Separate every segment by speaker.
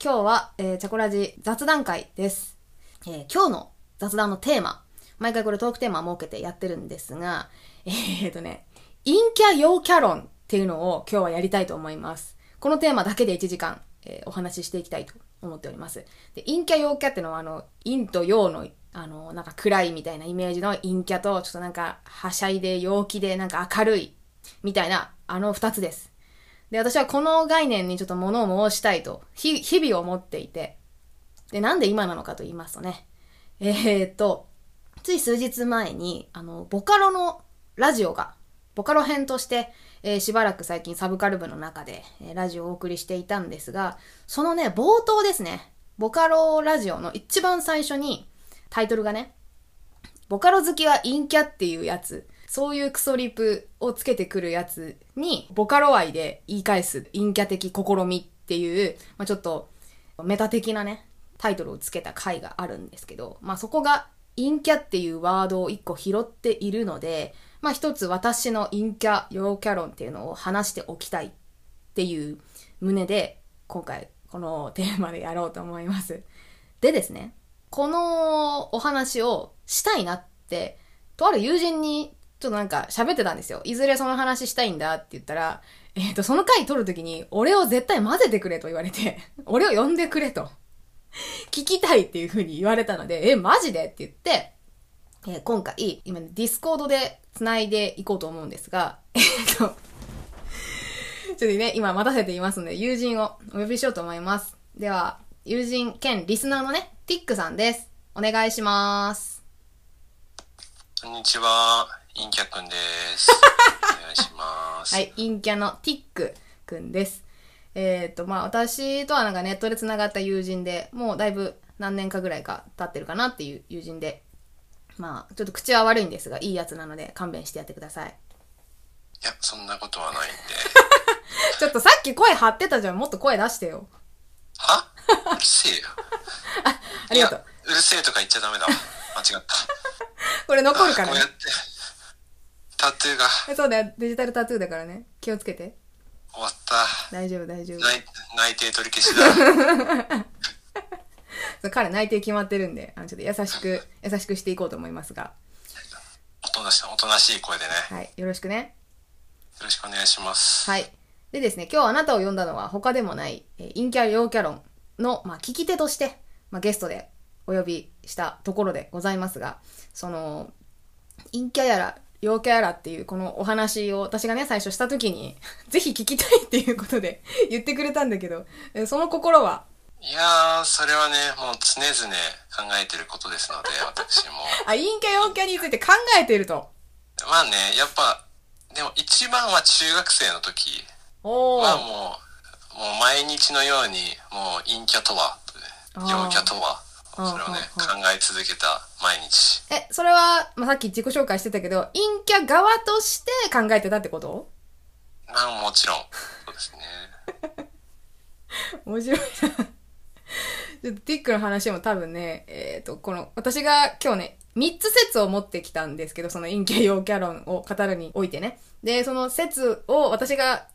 Speaker 1: 今日は、えー、チャコラジ雑談会です。えー、今日の雑談のテーマ、毎回これトークテーマ設けてやってるんですが、えーとね、陰キャ陽キャ論っていうのを今日はやりたいと思います。このテーマだけで1時間、えーお話ししていきたいと思っております。で、陰キャ陽キャっていうのはあの、陰と陽のあの、なんか暗いみたいなイメージの陰キャと、ちょっとなんか、はしゃいで陽気でなんか明るいみたいな、あの二つです。で、私はこの概念にちょっと物を申したいと、日々を思っていて、で、なんで今なのかと言いますとね、えー、っと、つい数日前に、あの、ボカロのラジオが、ボカロ編として、えーしばらく最近サブカル部の中で、えーラジオをお送りしていたんですが、そのね、冒頭ですね、ボカロラジオの一番最初に、タイトルがね、ボカロ好きは陰キャっていうやつ、そういうクソリプをつけてくるやつに、ボカロ愛で言い返す陰キャ的試みっていう、まあ、ちょっとメタ的なね、タイトルをつけた回があるんですけど、まあそこが陰キャっていうワードを一個拾っているので、まあ一つ私の陰キャ、陽キャ論っていうのを話しておきたいっていう旨で、今回このテーマでやろうと思います。でですね、このお話をしたいなって、とある友人にちょっとなんか喋ってたんですよ。いずれその話したいんだって言ったら、えっ、と、その回撮るときに、俺を絶対混ぜてくれと言われて、俺を呼んでくれと。聞きたいっていう風に言われたので、え、マジで？って言って、えー今回、今、ディスコードで繋いでいこうと思うんですが、えっ、と、ちょっとね、今待たせていますので、友人をお呼びしようと思います。では、友人兼リスナーのね、ティックさんです。お願いします。
Speaker 2: こんにちは、インキャくんです。お願いします。
Speaker 1: はい、陰キャのティックくんです。えっ、と、まあ、私とはなんかネットで繋がった友人で、もうだいぶ何年かぐらいか経ってるかなっていう友人で、まあ、ちょっと口は悪いんですが、いいやつなので勘弁してやってください。
Speaker 2: いや、そんなことはないんで。
Speaker 1: ちょっとさっき声張ってたじゃん。もっと声出してよ。
Speaker 2: は？うるせえよ。
Speaker 1: ありがとう。
Speaker 2: うるせえとか言っちゃダメだわ。間違った。
Speaker 1: これ残るからね
Speaker 2: こうやっ。て、タトゥーが
Speaker 1: えそうだよ。デジタルタトゥーだからね。気をつけて。
Speaker 2: 終わった。
Speaker 1: 大丈夫、大丈夫。
Speaker 2: 内内定取り消しだ。
Speaker 1: そう彼内定決まってるんで、あのちょっと優しく、優しくしていこうと思いますが。
Speaker 2: おとなしい、おとなしい声でね。よ
Speaker 1: はい。よろしくね。
Speaker 2: ろしくお願いします。
Speaker 1: はい。でですね、今日あなたを呼んだのは他でもない、えー陰キャ陽キャ論の、まあ、聞き手として、まあ、ゲストでお呼びしたところでございますが、その、陰キャやら、陽キャやらっていうこのお話を私がね、最初した時に、ぜひ聞きたいっていうことで 言ってくれたんだけど、えーその心は？い
Speaker 2: やー、それはね、もう常々考えてることですので、私も。
Speaker 1: あ、陰キャ陽キャについて考えていると。
Speaker 2: まあね、やっぱ、でも一番は中学生の時。はもう、もう毎日のように、もう陰キャとは陽キャとは、それをね、考え続けた毎日。
Speaker 1: え、それは、まあ、さっき自己紹介してたけど、陰キャ側として考えてたってこと？
Speaker 2: まあもちろん、そうですね。
Speaker 1: 面白いな。ちょっとティックの話も多分ね、えっ、と、この、私が今日ね、3つ説を持ってきたんですけど、その陰キャ陽キャ論を語るにおいてね。で、その説を私が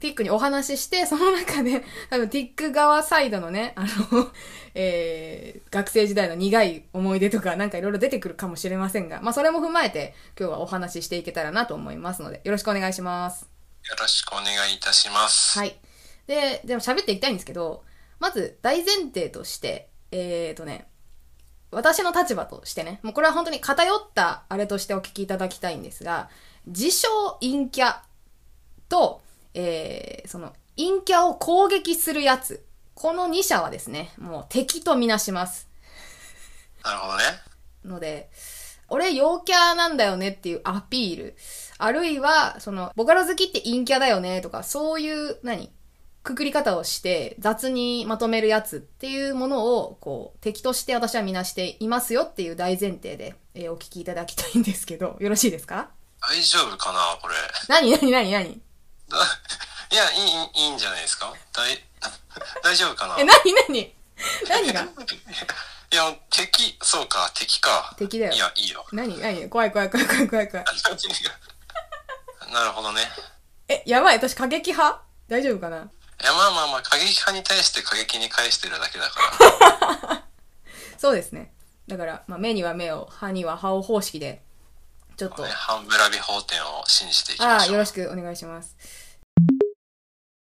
Speaker 1: ティックにお話しして、その中で、多分ティック側サイドのね、あの、えー、学生時代の苦い思い出とかなんかいろいろ出てくるかもしれませんが、まあそれも踏まえて今日はお話ししていけたらなと思いますので、よろしくお願いします。
Speaker 2: よろしくお願いいたします。
Speaker 1: はい。で、でも喋っていきたいんですけど、まず大前提として、えーとね、私の立場としてね、もうこれは本当に偏ったあれとしてお聞きいただきたいんですが、自称陰キャと、えー、その陰キャを攻撃するやつ、この2者はですね、もう敵とみなします。
Speaker 2: なるほどね。
Speaker 1: ので、俺陽キャなんだよねっていうアピール。あるいは、その、ボカロ好きって陰キャだよねとか、そういう、何くくり方をして雑にまとめるやつっていうものを、こう、敵として私はみなしていますよっていう大前提で、えーお聞きいただきたいんですけど、よろしいですか？
Speaker 2: 大丈夫かなこれ。
Speaker 1: 何何何何？
Speaker 2: だ いや、いい、いいんじゃないですか？大、大丈夫かな？
Speaker 1: え、何何？何が？
Speaker 2: いや、敵、そうか、敵か。
Speaker 1: 敵だよ
Speaker 2: いや、いいよ。
Speaker 1: 何何？怖い怖い怖い怖い怖い怖い。
Speaker 2: なるほどね。
Speaker 1: え、やばい私過激派？大丈夫かな？い
Speaker 2: いや、まあまあまあ、過激派に対して過激に返してるだけだから。
Speaker 1: そうですね。だから、まあ、目には目を、歯には歯を方式で、ちょっと
Speaker 2: ね、、ハンブラビ法典を信じていき
Speaker 1: ああ、
Speaker 2: ましょう。
Speaker 1: よろしくお願いします。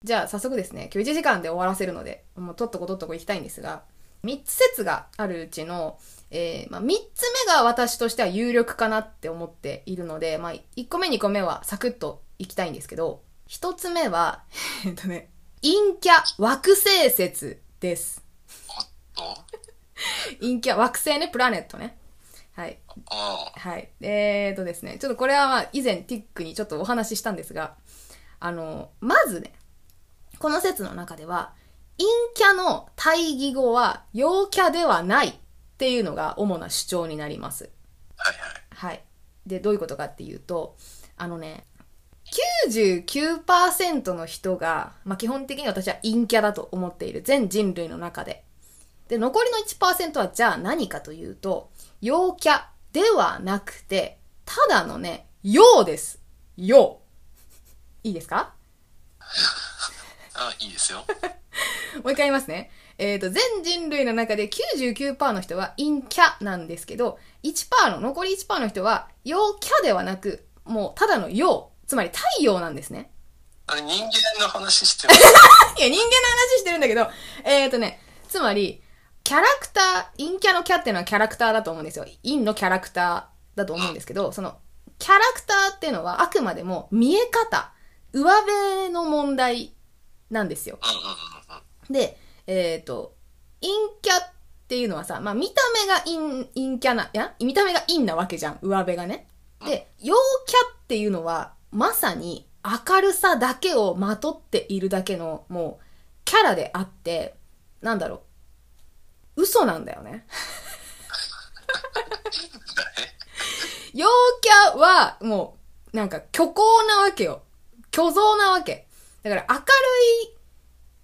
Speaker 1: じゃあ、早速ですね、今日1時間で終わらせるので、もうとっとことっとこ行きたいんですが、3つ説があるうちの、えーまあ、3つ目が私としては有力かなって思っているので、まあ、1個目2個目はサクッと行きたいんですけど、1つ目は、えっとね、陰キャ惑星説です。
Speaker 2: おっと？
Speaker 1: 陰キャ惑星ね、プラネットね。はい。
Speaker 2: あ
Speaker 1: はい。えーとですね、ちょっとこれはまあ以前ティックにちょっとお話ししたんですが、あの、まずね、この説の中では、陰キャの対義語は陽キャではないっていうのが主な主張になります。
Speaker 2: はいはい。
Speaker 1: はい。で、どういうことかっていうと、あのね、99%の人が、まあ、基本的に私は陰キャだと思っている。全人類の中で。で、残りの1%はじゃあ何かというと、陽キャではなくて、ただのね、陽です。陽。いいですか？
Speaker 2: あ、いいですよ。
Speaker 1: もう一回言いますね。えっ、と、全人類の中で99%の人は陰キャなんですけど、1%の、残り1%の人は陽キャではなく、もうただの陽、つまり太陽なんですね。
Speaker 2: あれ、人間の話してます。
Speaker 1: いや、人間の話してるんだけど、えっ、とね、つまり、キャラクター、陰キャのキャっていうのはキャラクターだと思うんですよ。陰のキャラクターだと思うんですけど、その、キャラクターっていうのはあくまでも見え方、上辺の問題なんですよ。で、えっ、と、陰キャっていうのはさ、まあ見た目が陰、陰キャな、いや見た目が陰なわけじゃん、上辺がね。で、陽キャっていうのは、まさに明るさだけをまとっているだけの、もう、キャラであって、なんだろう、嘘なんだよね。陽キャは、もう、なんか虚構なわけよ。虚像なわけ。だから明るい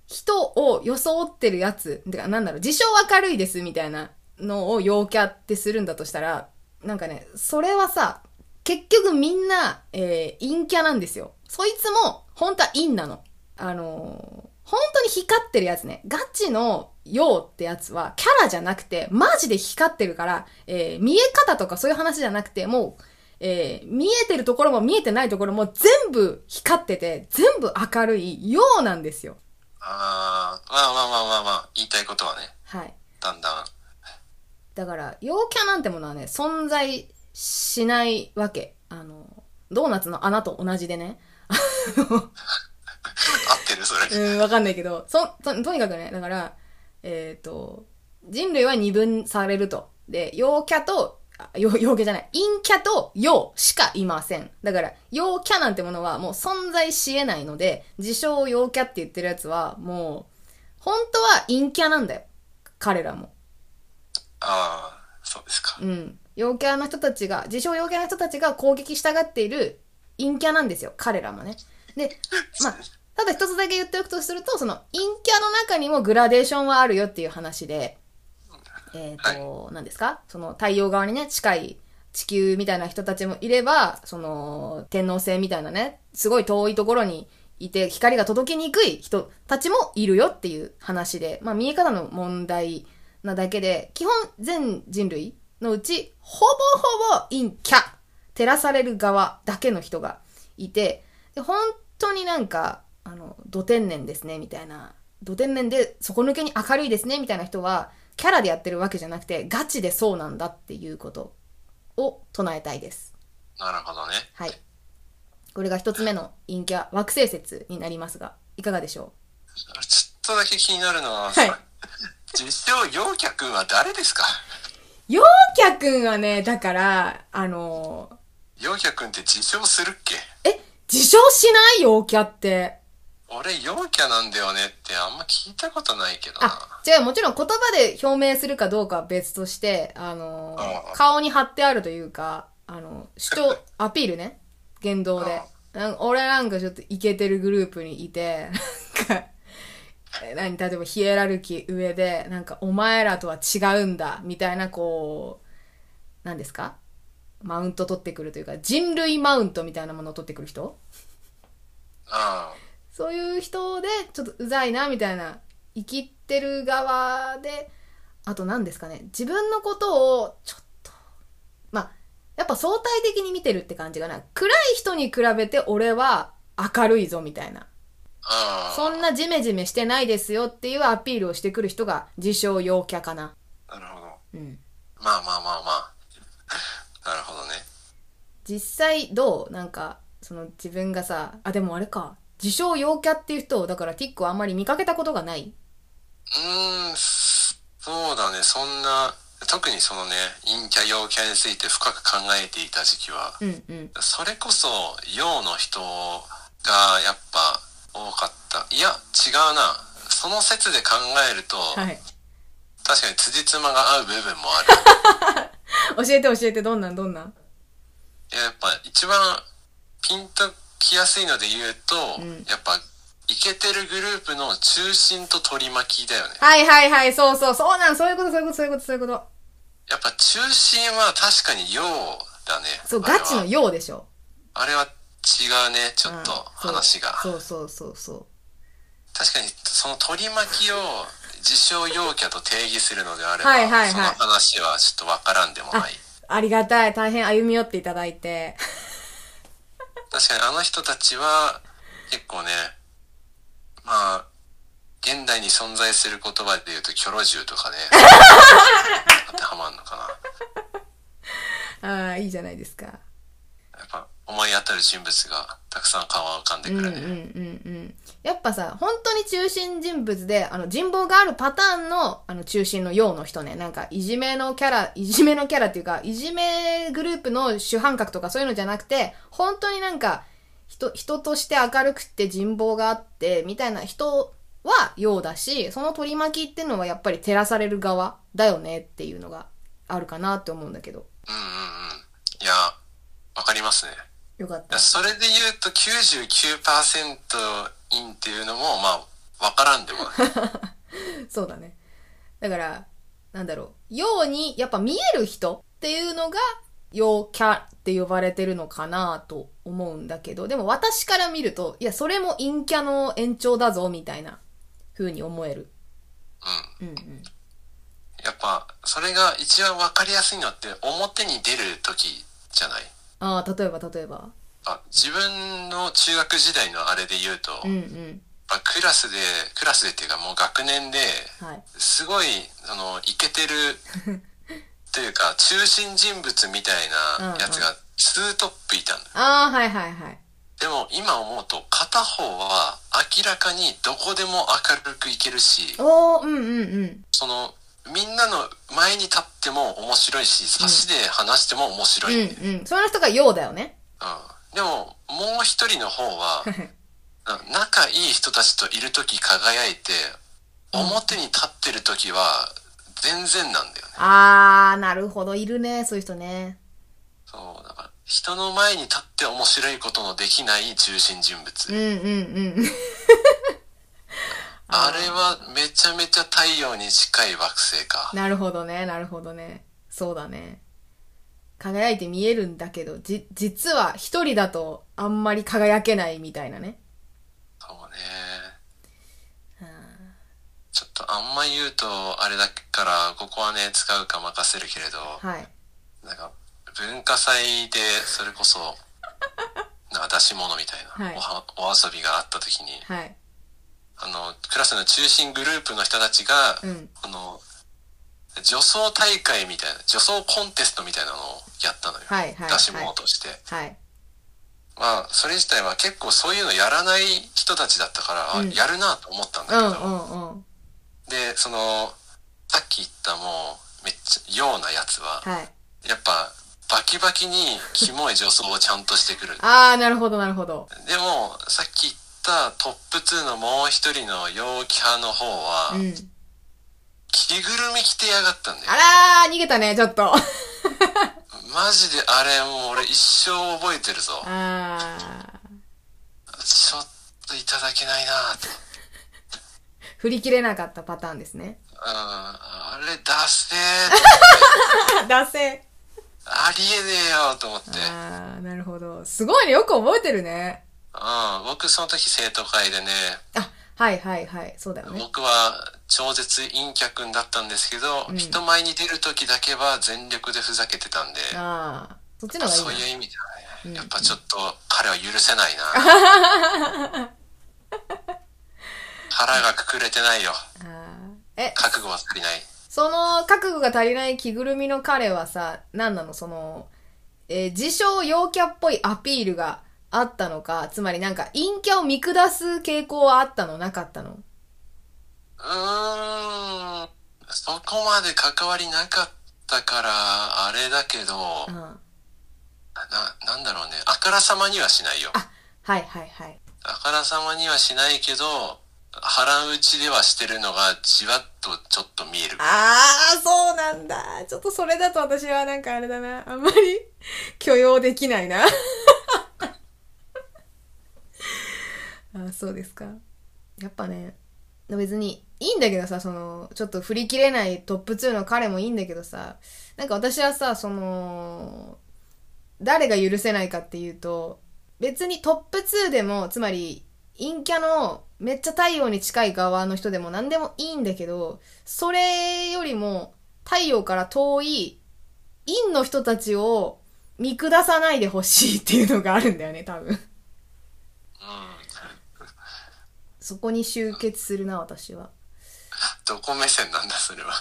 Speaker 1: 人を装ってるやつ、てかなんだろう、自称明るいですみたいなのを陽キャってするんだとしたら、なんかね、それはさ、結局みんな、えー、陰キャなんですよ。そいつも、本当は陰なの。あのー本当に光ってるやつね。ガチの陽ってやつは、キャラじゃなくて、マジで光ってるから、えー見え方とかそういう話じゃなくて、もう、えー見えてるところも見えてないところも全部光ってて、全部明るい陽なんですよ。
Speaker 2: あー、まあまあまあまあまあ、言いたいことはね、
Speaker 1: はい。
Speaker 2: だんだん。
Speaker 1: だから、陽キャなんてものはね、存在しないわけ。あの、ドーナツの穴と同じでね。
Speaker 2: 合ってる？それ。
Speaker 1: うん、わかんないけど、そ、と、とにかくね、だから、えっ、と、人類は二分されると。で、陽キャと、あ陽、陽キャじゃない、陰キャと陽しかいません。だから、陽キャなんてものはもう存在し得ないので、自称陽キャって言ってるやつは、もう、本当は陰キャなんだよ。彼らも。
Speaker 2: ああ、そうですか。
Speaker 1: うん。陽キャの人たちが、自称陽キャの人たちが攻撃したがっている陰キャなんですよ。彼らもね。で、まあ、ただ一つだけ言っておくとすると、その陰キャの中にもグラデーションはあるよっていう話で、えっ、と、何ですか？その太陽側にね、近い地球みたいな人たちもいれば、その天王星みたいなね、すごい遠いところにいて光が届きにくい人たちもいるよっていう話で、まあ見え方の問題なだけで、基本全人類のうち、ほぼほぼ陰キャ、照らされる側だけの人がいて、で本当になんか、あの、土天然ですね、みたいな。土天然で底抜けに明るいですね、みたいな人は、キャラでやってるわけじゃなくて、ガチでそうなんだっていうことを唱えたいです。
Speaker 2: なるほどね。
Speaker 1: はい。これが一つ目の陰キャ惑星説になりますが、いかがでしょ
Speaker 2: ちょっとだけ気になるのは、
Speaker 1: はい
Speaker 2: 実証陽キャ君は誰ですか？
Speaker 1: う陽キャくんはね、だから、あの
Speaker 2: 陽キャ君って自称するっけ？
Speaker 1: え、自称しない？陽キャって。
Speaker 2: 俺陽キャなんだよねってあんま聞いたことないけどな。
Speaker 1: あ、違う、もちろん言葉で表明するかどうかは別として、あの
Speaker 2: ああ
Speaker 1: 顔に貼ってあるというか、あの、主張、アピールね。言動で。なん俺なんかちょっとイケてるグループにいて、なんか、え何、例えばヒエラルキー上で、なんかお前らとは違うんだ、みたいなこう、何ですか？マウント取ってくるというか、人類マウントみたいなものを取ってくる人？
Speaker 2: あ
Speaker 1: そういう人で、ちょっとうざいな、みたいな、生きてる側で、あと何ですかね、自分のことを、ちょっと、まあ、やっぱ相対的に見てるって感じかな。暗い人に比べて俺は明るいぞ、みたいな。
Speaker 2: あ
Speaker 1: そんなジメジメしてないですよっていうアピールをしてくる人が自称陽キャかな。
Speaker 2: あ、なるほど。
Speaker 1: うん。
Speaker 2: まあまあまあまあ。なるほどね。
Speaker 1: 実際どう？なんか、その自分がさ、あ、でもあれか。自称陽キャっていう人を、だからティックはあんまり見かけたことがない。
Speaker 2: うーん、そうだね。そんな、特にそのね、陰キャ陽キャについて深く考えていた時期は、
Speaker 1: うんうん。
Speaker 2: それこそ陽の人がやっぱ多かった。いや、違うな。その説で考えると、
Speaker 1: はい。
Speaker 2: 確かに辻褄が合う部分もある。
Speaker 1: 教えて教えて、どんなんどんなん？
Speaker 2: いややっぱ一番ピンときやすいので言うと、
Speaker 1: うん
Speaker 2: やっぱイケてるグループの中心と取り巻きだよね。
Speaker 1: はいはいはい、そうそう、そうなん、そういうこと、そういうこと、そういうこと、そういうこと。
Speaker 2: やっぱ中心は確かに陽だね。
Speaker 1: そう、
Speaker 2: あれは
Speaker 1: ガチの陽でしょ。
Speaker 2: あれは違うね、ちょっと
Speaker 1: うん
Speaker 2: 話が。
Speaker 1: そうそうそうそう。
Speaker 2: 確かにその取り巻きを自称陽キャと定義するのであれば、
Speaker 1: はいはいはい
Speaker 2: その話はちょっとわからんでもない。
Speaker 1: ありがたい。大変歩み寄っていただいて。
Speaker 2: 確かにあの人たちは結構ね、まあ、現代に存在する言葉で言うと、キョロ銃とかね、当てはまんのかな。
Speaker 1: ああ、いいじゃないですか。
Speaker 2: やっぱ思い当たる人物がたくさん顔が浮かんで
Speaker 1: うんうんう
Speaker 2: くるね。
Speaker 1: んうん。やっぱさ、本当に中心人物で、あの、人望があるパターンの、あの、中心の陽の人ね。なんか、いじめのキャラ、いじめのキャラっていうか、いじめグループの主犯格とかそういうのじゃなくて、本当になんか、人、人として明るくて人望があって、みたいな人は陽だし、その取り巻きっていうのはやっぱり照らされる側だよねっていうのがあるかなって思うんだけど。
Speaker 2: うんうんうん。いや、わかりますね。
Speaker 1: よかった。
Speaker 2: それで言うと99%インっていうのも、まあ、わからんでもない。
Speaker 1: そうだね。だから、なんだろう。陽にやっぱ見える人っていうのが、陽キャって呼ばれてるのかなと思うんだけど、でも私から見ると、いや、それも陰キャの延長だぞ、みたいな風に思える。
Speaker 2: うん。
Speaker 1: うんうん。
Speaker 2: やっぱ、それが一番わかりやすいのって、表に出る時じゃない？
Speaker 1: ああ、例えば例えば。
Speaker 2: あ自分の中学時代のあれで言うと、
Speaker 1: うんうん。
Speaker 2: まあクラスで、クラスでっていうかもう学年で、
Speaker 1: はい。
Speaker 2: すごい、その、イケてる、というか、中心人物みたいなやつが2トップいたんだ。
Speaker 1: ああ、はいはいはい。
Speaker 2: でも今思うと、片方は明らかにどこでも明るくいけるし、
Speaker 1: おー、うんうんうん。
Speaker 2: その、みんなの前に立っても面白いし、差しで話しても面白
Speaker 1: うん
Speaker 2: いん。
Speaker 1: うん。その人が陽だよね。
Speaker 2: うん。でも、もう一人の方は、な仲いい人たちといるとき輝いて、表に立ってるときは全然なんだよね。
Speaker 1: あー、なるほど。いるね、そういう人ね。
Speaker 2: そう、だから人の前に立って面白いことのできない中心人物。
Speaker 1: うんうんうん。
Speaker 2: あれはめちゃめちゃ太陽に近い惑星か。
Speaker 1: なるほどね、なるほどね。そうだね。輝いて見えるんだけど、じ、実は一人だとあんまり輝けないみたいなね。
Speaker 2: そうね。ちょっとあんま言うとあれだから、ここはね、使うか任せるけれど、
Speaker 1: はい。
Speaker 2: なんか、文化祭でそれこそ、なんか出し物みたいな、
Speaker 1: はい
Speaker 2: おはお遊びがあった時に、
Speaker 1: はい。
Speaker 2: あの、クラスの中心グループの人たちが、
Speaker 1: うん。
Speaker 2: あの、女装大会みたいな、女装コンテストみたいなのをやったのよ。
Speaker 1: はいはい
Speaker 2: 出し物として。
Speaker 1: はい。
Speaker 2: まあ、それ自体は結構そういうのやらない人たちだったから、あ
Speaker 1: うん
Speaker 2: やるなと思ったんだけど、
Speaker 1: うんうんうん。
Speaker 2: で、その、さっき言ったもう、めっちゃ、ようなやつは、
Speaker 1: はい。
Speaker 2: やっぱ、バキバキにキモい女装をちゃんとしてくる。
Speaker 1: あー、なるほどなるほど。
Speaker 2: でも、さっき言ったトップ2のもう一人の陽キャの方は、
Speaker 1: うん。
Speaker 2: 着ぐるみ着てやがったんだよ
Speaker 1: あ。らー、逃げたね、ちょっと。
Speaker 2: マジであれもう俺一生覚えてるぞ。
Speaker 1: あ
Speaker 2: ちょっといただけないなと。
Speaker 1: ー。振り切れなかったパターンですね。
Speaker 2: うん、あれ出せー
Speaker 1: あ、出せ。
Speaker 2: ありえねえよと思って。
Speaker 1: あー、なるほど。すごいね、よく覚えてるね。
Speaker 2: うん、僕その時生徒会でね、
Speaker 1: あ、はいはいはい。そうだよね。
Speaker 2: 僕は超絶陰キャ君だったんですけど、
Speaker 1: うん
Speaker 2: 人前に出る時だけは全力でふざけてたんで、
Speaker 1: ああ、そっちの方がいいな。
Speaker 2: そういう意味では
Speaker 1: うん
Speaker 2: ね、やっぱちょっと彼は許せないな。腹がくくれてないよ。
Speaker 1: あーえ、
Speaker 2: 覚悟は足りない。
Speaker 1: その覚悟が足りない着ぐるみの彼はさ、何なの？その、えー自称陽キャっぽいアピールがあったのか、つまりなんか陰キャを見下す傾向はあったの？なかったの？
Speaker 2: うーん、そこまで関わりなかったから、あれだけど、
Speaker 1: うん。
Speaker 2: な、なんだろうね。あからさまにはしないよ。
Speaker 1: あ、はいはいはい。
Speaker 2: あからさまにはしないけど、腹打ちではしてるのがじわっとちょっと見える。
Speaker 1: ああ、そうなんだ。ちょっとそれだと私はなんかあれだな。あんまり許容できないな。あそうですか。やっぱね、別にいいんだけどさ、その、ちょっと振り切れないトップ2の彼もいいんだけどさ、なんか私はさ、その、誰が許せないかっていうと、別にトップ2でも、つまり、陰キャのめっちゃ太陽に近い側の人でも何でもいいんだけど、それよりも太陽から遠い陰の人たちを見下さないでほしいっていうのがあるんだよね、多分。
Speaker 2: うん。
Speaker 1: そこに集結するな、私は。
Speaker 2: どこ目線なんだ、それは。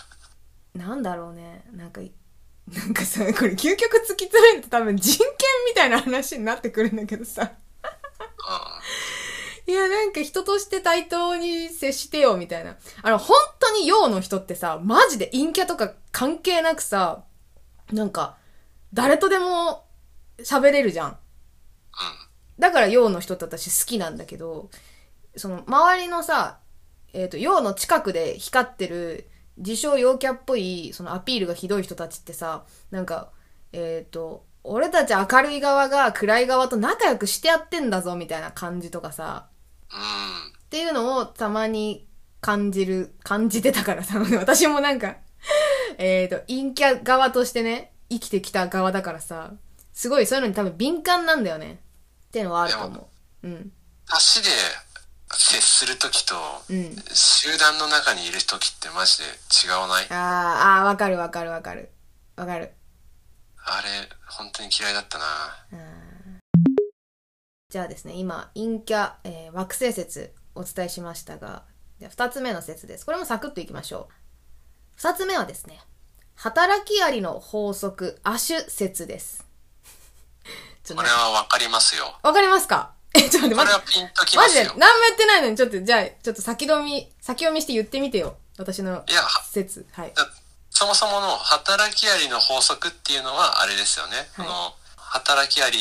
Speaker 1: なんだろうね。なんか、なんかさ、これ究極突き詰めると多分人権みたいな話になってくるんだけどさ。いや、なんか人として対等に接してよ、みたいな。あの、本当に陽の人ってさ、マジで陰キャとか関係なくさ、なんか、誰とでも喋れるじゃん。だから陽の人って私好きなんだけど、その、周りのさ、えっ、と、陽の近くで光ってる、自称陽キャっぽい、そのアピールがひどい人たちってさ、なんか、えっ、と、俺たち明るい側が暗い側と仲良くしてやってんだぞ、みたいな感じとかさ。っていうのをたまに感じる、感じてたからさ、私もなんか、えっと、陰キャ側としてね、生きてきた側だからさ、すごいそういうのに多分敏感なんだよね。っていうのはあると思う。うん。
Speaker 2: 足で接するときと、
Speaker 1: うん。
Speaker 2: 集団の中にいるときってマジで違わない？
Speaker 1: あー、あー、わかるわかるわかる。わかる。
Speaker 2: あれ、本当に嫌いだったな。
Speaker 1: じゃあですね、今、陰キャ、えー惑星説お伝えしましたが、では二つ目の説です。これもサクッといきましょう。二つ目はですね、働きアリの法則、亜種説です。
Speaker 2: ことれはわかりますよ。
Speaker 1: わかりますか？え、ちょっと待って、
Speaker 2: これはピンと
Speaker 1: て。マジで。何もやってないのに、ちょっと、じゃあ、ちょっと先読み、先読みして言ってみてよ。私の
Speaker 2: いや、
Speaker 1: 説。はい。
Speaker 2: だそもそもの働きアリの法則っていうのはあれですよね。
Speaker 1: はい
Speaker 2: あの働きアリ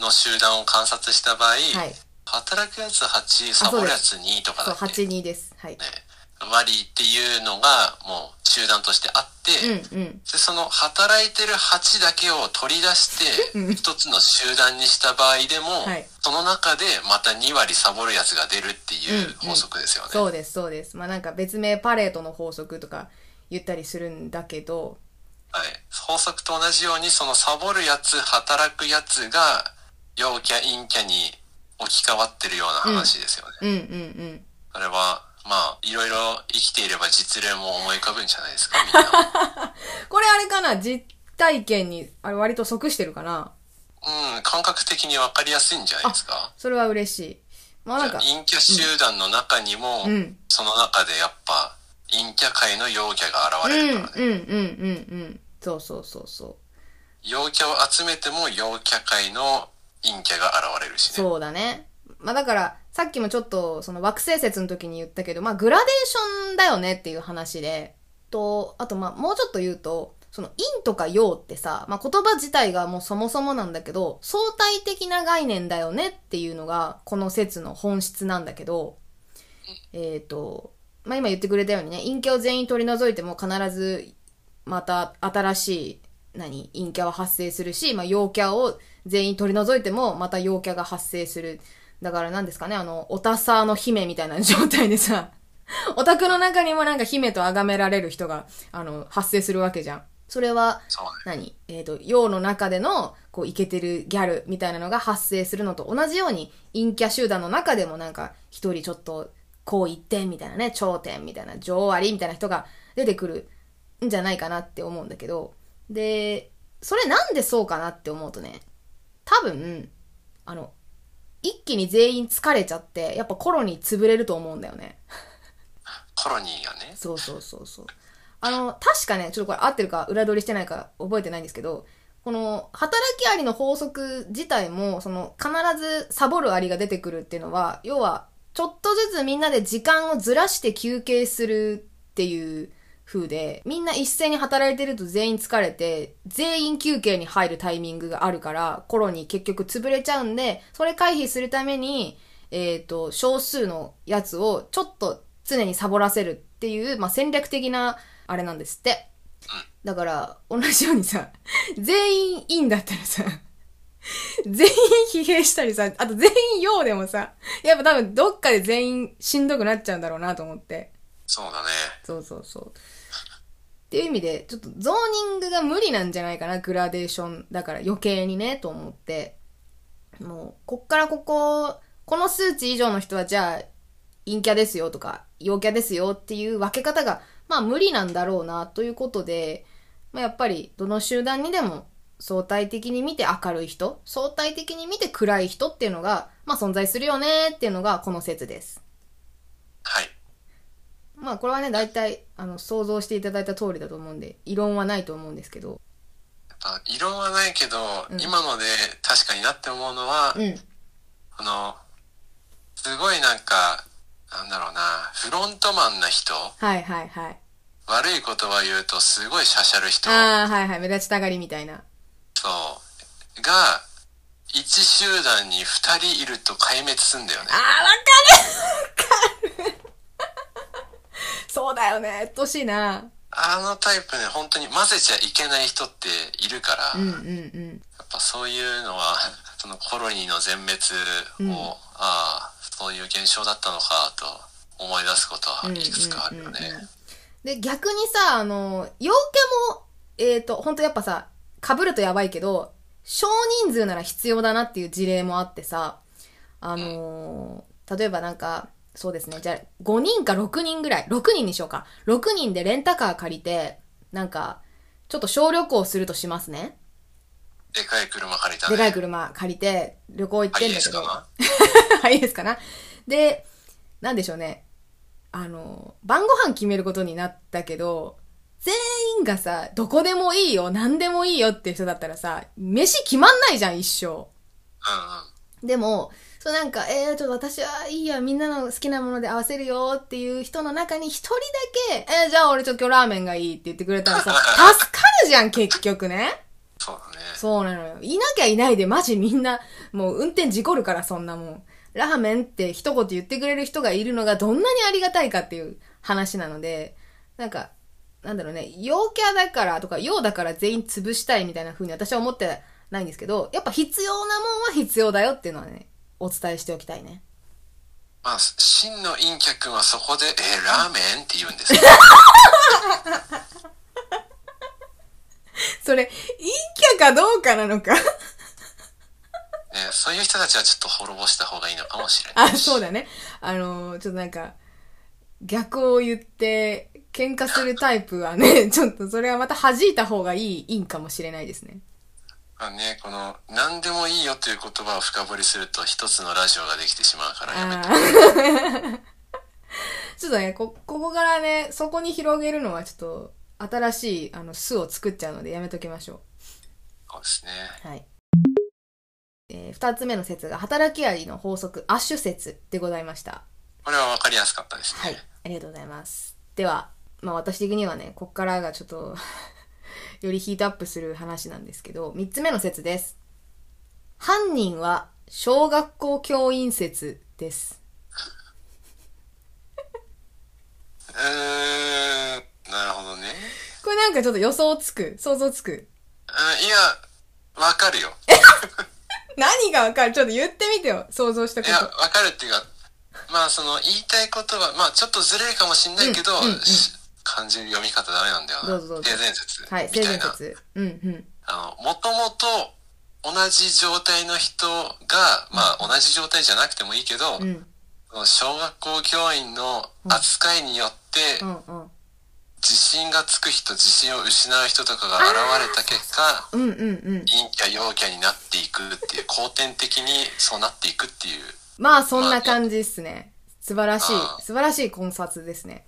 Speaker 2: の集団を観察した場合、
Speaker 1: はい。
Speaker 2: 働くやつ8、サボるやつ2とか
Speaker 1: そう、
Speaker 2: だっけ、
Speaker 1: 8、2です。はい。
Speaker 2: ね、割っていうのがもう集団としてあって、
Speaker 1: うん、うん。
Speaker 2: でその働いてる8だけを取り出して
Speaker 1: うん
Speaker 2: 一つの集団にした場合でも、
Speaker 1: はい
Speaker 2: その中でまた2割サボるやつが出るっていう法則ですよね。
Speaker 1: そうです、そうです。まあなんか別名パレートの法則とか言ったりするんだけど、
Speaker 2: はい。法則と同じようにそのサボるやつ、働くやつが陽キャ、陰キャに置き換わってるような話ですよね。
Speaker 1: うんうんうん。
Speaker 2: それは、まあ、いろいろ生きていれば実例も思い浮かぶんじゃないですか、みんな。
Speaker 1: これあれかな？実体験にあれ割と即してるかな？
Speaker 2: うん、感覚的にわかりやすいんじゃないですか。
Speaker 1: それは嬉しい。まあなんか、
Speaker 2: 陰キャ集団の中にも、
Speaker 1: うん。
Speaker 2: その中でやっぱ、陰キャ界の陽キャが
Speaker 1: うん、うん、
Speaker 2: 現れる
Speaker 1: うん、
Speaker 2: からね。
Speaker 1: うん、うん。そうそうそうそう。
Speaker 2: 陽キャを集めても陽キャ界の陰キャが現れるしね。
Speaker 1: そうだね。まあだから、さっきもちょっと、その惑星説の時に言ったけど、まあグラデーションだよねっていう話で、と、あとまあもうちょっと言うと、その陰とか陽ってさ、まあ言葉自体がもうそもそもなんだけど、相対的な概念だよねっていうのが、この説の本質なんだけど、えっ、と、まあ今言ってくれたようにね、陰キャを全員取り除いても必ず、また新しい、何陰キャは発生するし、まあ陽キャを全員取り除いてもまた陽キャが発生する。だから何ですかね、あの、おたさの姫みたいな状態でさ、オタクの中にもなんか姫と崇められる人が、あの、発生するわけじゃん。それは。何？えっ、と、陽の中での、こう、イケてるギャルみたいなのが発生するのと同じように、陰キャ集団の中でもなんか、一人ちょっと、こう一点みたいなね、頂点みたいな、女王ありみたいな人が出てくるんじゃないかなって思うんだけど、で、それなんでそうかなって思うとね、多分、あの、一気に全員疲れちゃって、やっぱコロニー潰れると思うんだよね。
Speaker 2: コロニーがね。
Speaker 1: そうそうそうそう。あの、確かね、ちょっとこれ合ってるか裏取りしてないか覚えてないんですけど、この、働きアリの法則自体も、その、必ずサボるアリが出てくるっていうのは、要は、ちょっとずつみんなで時間をずらして休憩するっていう風で、みんな一斉に働いてると全員疲れて、全員休憩に入るタイミングがあるから、コロニー結局潰れちゃうんで、それ回避するために、えっ、と、少数のやつをちょっと常にサボらせるっていう、まあ、戦略的な、あれなんですって。だから、同じようにさ、全員いいんだったらさ、全員疲弊したりさ、あと全員陽でもさ、やっぱ多分どっかで全員しんどくなっちゃうんだろうなと思って。
Speaker 2: そうだね。
Speaker 1: そうそうそう。っていう意味で、ちょっとゾーニングが無理なんじゃないかな、グラデーションだから余計にね、と思って。もう、こっからここ、この数値以上の人はじゃあ、陰キャですよとか、陽キャですよっていう分け方が、まあ無理なんだろうな、ということで、まあやっぱり、どの集団にでも、相対的に見て明るい人、相対的に見て暗い人っていうのが、まあ存在するよねっていうのがこの説です。
Speaker 2: はい。
Speaker 1: まあこれはね、大体、あの、想像していただいた通りだと思うんで、異論はないと思うんですけど。
Speaker 2: やっぱ異論はないけど、
Speaker 1: うん
Speaker 2: 今ので確かになって思うのは、
Speaker 1: うん。
Speaker 2: あの、すごいなんか、なんだろうな、フロントマンな人、
Speaker 1: はいはいはい。
Speaker 2: 悪い言葉言うとすごいしゃしゃる人、
Speaker 1: ああ、はいはい。目立ちたがりみたいな。
Speaker 2: そう、が、一集団に二人いると壊滅すんだよね
Speaker 1: あ。あ、わかるわかるそうだよね。うっとうしいな。
Speaker 2: あのタイプね、本当に混ぜちゃいけない人っているから、
Speaker 1: うんう
Speaker 2: やっ
Speaker 1: んうん。
Speaker 2: ぱそういうのは、そのコロニーの全滅を、
Speaker 1: うん
Speaker 2: ああ、そういう現象だったのかと思い出すことはいくつかあるよね。
Speaker 1: うんうんうんうんで、逆にさ、あの、陽キャも、えっ、と、本当やっぱさ、被るとやばいけど、少人数なら必要だなっていう事例もあってさ、あのー例えばなんか、そうですね、じゃあ、5人か6人ぐらい、6人にしようか。6人でレンタカー借りて、なんか、ちょっと小旅行するとしますね。
Speaker 2: でかい車借りたね。
Speaker 1: でかい車借りて、旅行行ってんだけど。
Speaker 2: ハ
Speaker 1: はい、いいですかな？で、なんでしょうね。あの、晩ご飯決めることになったけど、全員がさ、どこでもいいよ、何でもいいよって人だったらさ、飯決まんないじゃん、一生。
Speaker 2: うんうん。
Speaker 1: でも、そうなんか、えー、ちょっと私はいいや、みんなの好きなもので合わせるよっていう人の中に一人だけ、えー、じゃあ俺ちょっと今日ラーメンがいいって言ってくれたらさ、助かるじゃん、結局ね。
Speaker 2: そうだね。
Speaker 1: そうなのよ。いなきゃいないで、マジみんな、もう運転事故るから、そんなもん。ラーメンって一言言ってくれる人がいるのがどんなにありがたいかっていう話なので、なんか、なんだろうね、陽キャだからとか、陽だから全員潰したいみたいな風に私は思ってないんですけど、やっぱ必要なもんは必要だよっていうのはね、お伝えしておきたいね。
Speaker 2: まあ、真の陰キャ君はそこで、えー ラーメンって言うんですよ。
Speaker 1: それ、陰キャかどうかなのか
Speaker 2: ね、そういう人たちはちょっと滅ぼした方がいいのかもしれない。
Speaker 1: あ、そうだね。あのーちょっとなんか、逆を言って、喧嘩するタイプはね、ちょっとそれはまた弾いた方がいい、いいんかもしれないですね。
Speaker 2: まあね、この、何でもいいよという言葉を深掘りすると一つのラジオができてしまうからやめて。
Speaker 1: ちょっとね、こ、ここからね、そこに広げるのはちょっと、新しい、あの、巣を作っちゃうのでやめときましょ
Speaker 2: そうですね。
Speaker 1: う。はい。えー二つ目の説が、働きアリの法則、アッシュ説でございました。
Speaker 2: これは分かりやすかったですね。
Speaker 1: はい。ありがとうございます。では、まあ私的にはね、こっからがちょっと、よりヒートアップする話なんですけど、三つ目の説です。犯人は小学校教員説です。
Speaker 2: うーん、なるほどね。
Speaker 1: これなんかちょっと予想つく？想像つく？
Speaker 2: うんいや、わかるよ。
Speaker 1: 何がわかる？ちょっと言ってみてよ。想像したこ
Speaker 2: いや、
Speaker 1: と。
Speaker 2: わかるっていうか、まあその言いたいことは、まあちょっとずれるかもしんないけど、
Speaker 1: うんうんうん
Speaker 2: 漢字読み方ダメなんだよな。
Speaker 1: どうぞどうぞ
Speaker 2: 性善説。
Speaker 1: はい、
Speaker 2: みたいな。
Speaker 1: 性善説。うんうん。
Speaker 2: あの、もともと同じ状態の人が、まあ同じ状態じゃなくてもいいけど、
Speaker 1: うん。
Speaker 2: 小学校教員の扱いによって、
Speaker 1: うんうん。
Speaker 2: 自信がつく人、自信を失う人とかが現れた結果、
Speaker 1: うんうんうん。
Speaker 2: 陰キャ陽キャになっていくっていう、後天的にそうなっていくっていう。
Speaker 1: まあ、そんな感じっすね。素晴らしい素晴らしい考察ですね。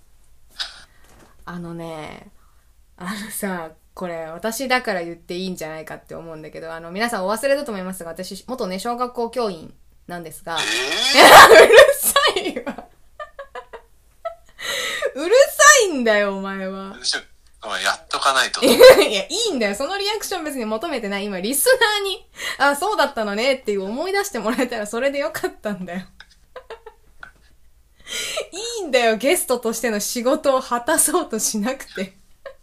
Speaker 1: あのね、あのさ、これ私だから言っていいんじゃないかって思うんだけど、あの皆さんお忘れだと思いますが、私、元ね、小学校教員なんですが、
Speaker 2: え
Speaker 1: うるさいわ。うるさいんだよ、お前は。
Speaker 2: やっとかないと。
Speaker 1: いや、いいんだよ。そのリアクション別に求めてない。今、リスナーに、あ、そうだったのねっていう思い出してもらえたらそれでよかったんだよ。だよ、ゲストとしての仕事を果たそうとしなくて。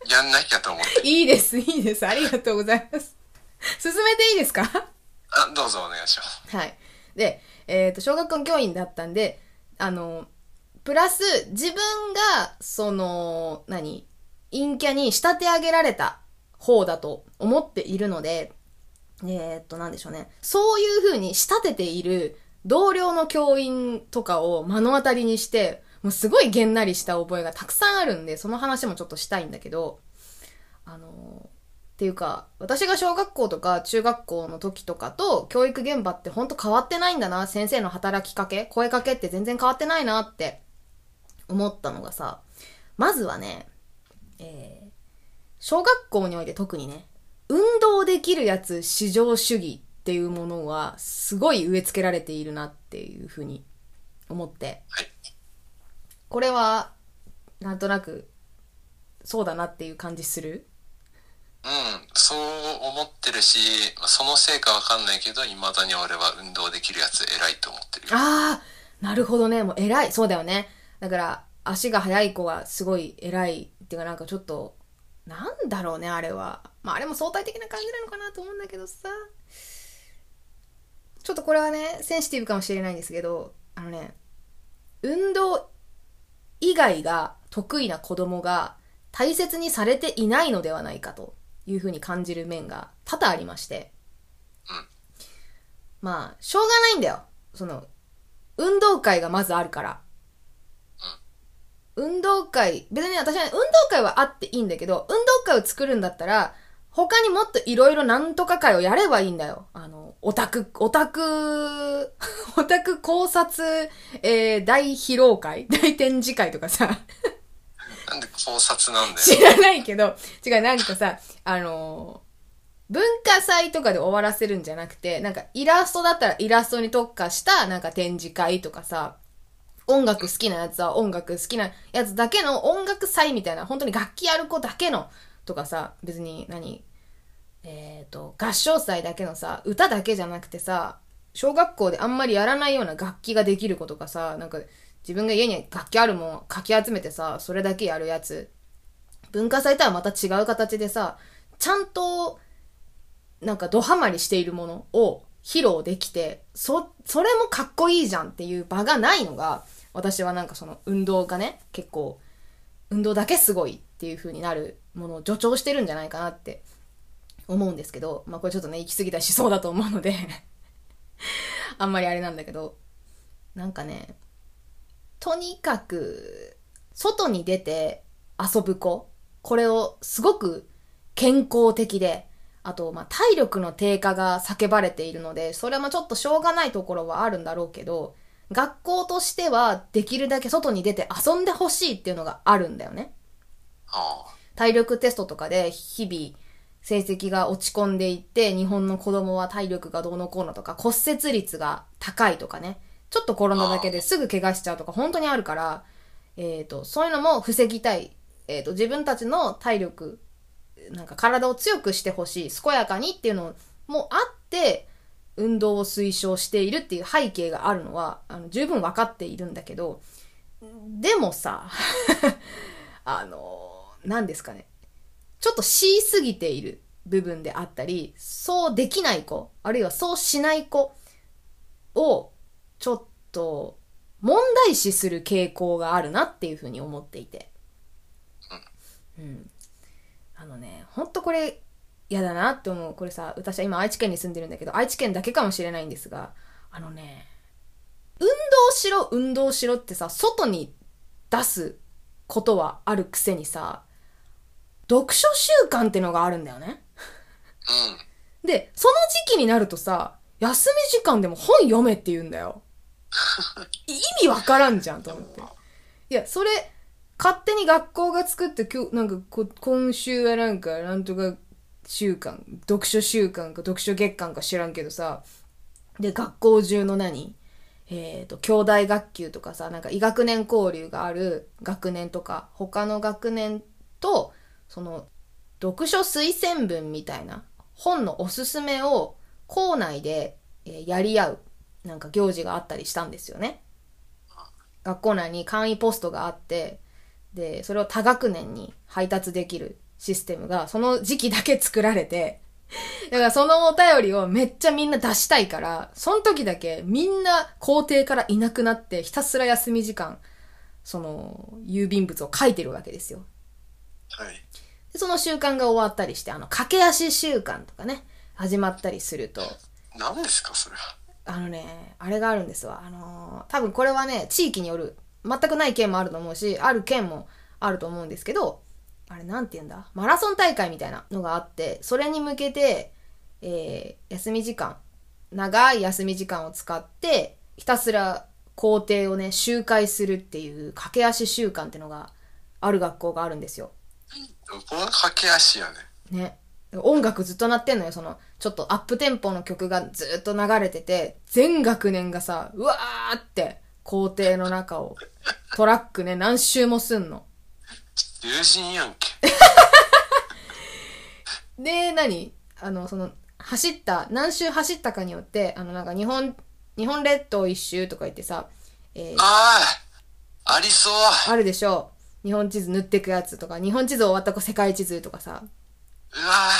Speaker 2: やんなきゃと思って。
Speaker 1: いいです、いいです。ありがとうございます。進めていいですか？
Speaker 2: あ、どうぞお願いします。
Speaker 1: はい。で、えっ、と、小学校教員だったんで、あの、プラス、自分が、その、何？陰キャに仕立て上げられた方だと思っているので、えっ、と、なんでしょうね。そういう風に仕立てている同僚の教員とかを目の当たりにして、もうすごいげんなりした覚えがたくさんあるんで、その話もちょっとしたいんだけど、あのっていうか、私が小学校とか中学校の時とかと教育現場ってほんと変わってないんだな。先生の働きかけ、声かけって全然変わってないなって思ったのがさ、まずはね、えー、小学校において特にね、運動できるやつ至上主義っていうものはすごい植え付けられているなっていうふうに思って、これはなんとなくそうだなっていう感じする？
Speaker 2: うん、そう思ってるし、そのせいかわかんないけど、未だに俺は運動できるやつ偉いと思ってるよ。
Speaker 1: ああ、なるほどね。もう偉い。そうだよね。だから、足が速い子がすごい偉いっていうかなんかちょっと、なんだろうね、あれは。まあ、あれも相対的な感じなのかなと思うんだけどさ。ちょっとこれはね、センシティブかもしれないんですけど、あのね、運動以外が得意な子供が大切にされていないのではないかというふうに感じる面が多々ありまして。
Speaker 2: うん。
Speaker 1: まあ、しょうがないんだよ。その、運動会がまずあるから。運動会、別に私は、運動会はあっていいんだけど、運動会を作るんだったら、他にもっといろいろなんとか会をやればいいんだよ。あの、オタク、オタク、オタク考察、えー、大披露会？大展示会とかさ。
Speaker 2: なんで考察なんだよ。
Speaker 1: 知らないけど、違う、なんかさ、あのー文化祭とかで終わらせるんじゃなくて、なんかイラストだったらイラストに特化したなんか展示会とかさ、音楽好きなやつは音楽好きなやつだけの音楽祭みたいな、本当に楽器やる子だけのとかさ、別に何？えっ、と、合唱祭だけのさ、歌だけじゃなくてさ、小学校であんまりやらないような楽器ができる子とかさ、なんか自分が家に楽器あるもんかき集めてさ、それだけやるやつ。文化祭とはまた違う形でさ、ちゃんと、なんかドハマりしているものを披露できて、そ、それもかっこいいじゃんっていう場がないのが、私はなんかその運動がね、結構、運動だけすごいっていう風になるものを助長してるんじゃないかなって思うんですけど、まあこれちょっとね、行き過ぎた思想だと思うので あんまりあれなんだけど、なんかね、とにかく、外に出て遊ぶ子、これをすごく健康的で、あと、まあ、体力の低下が叫ばれているので、それはまあちょっとしょうがないところはあるんだろうけど、学校としてはできるだけ外に出て遊んでほしいっていうのがあるんだよね。
Speaker 2: あ
Speaker 1: 体力テストとかで日々成績が落ち込んでいって、日本の子供は体力がどうのこうのとか、骨折率が高いとかね、ちょっと転んだだけですぐ怪我しちゃうとか本当にあるから、えっ、と、そういうのも防ぎたい。えっ、と、自分たちの体力、なんか体を強くしてほしい、健やかにっていうのもあって、運動を推奨しているっていう背景があるのは、あの、十分分かっているんだけど、でもさ、あの、何ですかね。ちょっとしすぎている部分であったり、そうできない子、あるいはそうしない子を、ちょっと、問題視する傾向があるなっていうふうに思っていて。うん。あのね、ほんとこれ嫌だなって思う。これさ、私は今愛知県に住んでるんだけど、愛知県だけかもしれないんですが、あのね、運動しろ、運動しろってさ、外に出すことはあるくせにさ、読書習慣ってのがあるんだよね。
Speaker 2: うん。
Speaker 1: で、その時期になるとさ、休み時間でも本読めって言うんだよ。意味わからんじゃんと思って。いや、それ、勝手に学校が作って、今日、なんかこ、今週はなんか、なんとか週間、読書週間か読書月間か知らんけどさ、で、学校中の何？えっ、と、兄弟学級とかさ、なんか医学年交流がある学年とか、他の学年と、その、読書推薦文みたいな本のおすすめを校内で、やり合うなんか行事があったりしたんですよね。学校内に簡易ポストがあって、で、それを多学年に配達できるシステムがその時期だけ作られて、だからそのお便りをめっちゃみんな出したいから、その時だけみんな校庭からいなくなってひたすら休み時間、その郵便物を書いてるわけですよ。
Speaker 2: はい。
Speaker 1: でその習慣が終わったりして、あの、駆け足習慣とかね、始まったりすると、
Speaker 2: 何ですか、それは。
Speaker 1: あのね、あれがあるんですわ。あのー多分これはね、地域による、全くない県もあると思うし、ある県もあると思うんですけど、あれなんて言うんだ？マラソン大会みたいなのがあって、それに向けて、えー休み時間、長い休み時間を使って、ひたすら校庭をね、周回するっていう駆け足習慣っていうのがある学校があるんですよ。
Speaker 2: どこが駆け足やねん。
Speaker 1: ね。音楽ずっと鳴ってんのよ、その、ちょっとアップテンポの曲がずっと流れてて、全学年がさ、うわーって、校庭の中を、トラックね、何周もすんの。
Speaker 2: 友人やんけ。
Speaker 1: で、何？あの、その、走った、何周走ったかによって、あの、なんか日本、日本列島一周とか言ってさ、えー
Speaker 2: ああありそう。
Speaker 1: あるでしょう。日本地図塗ってくやつとか、日本地図終わった子世界地図とかさ、
Speaker 2: うわ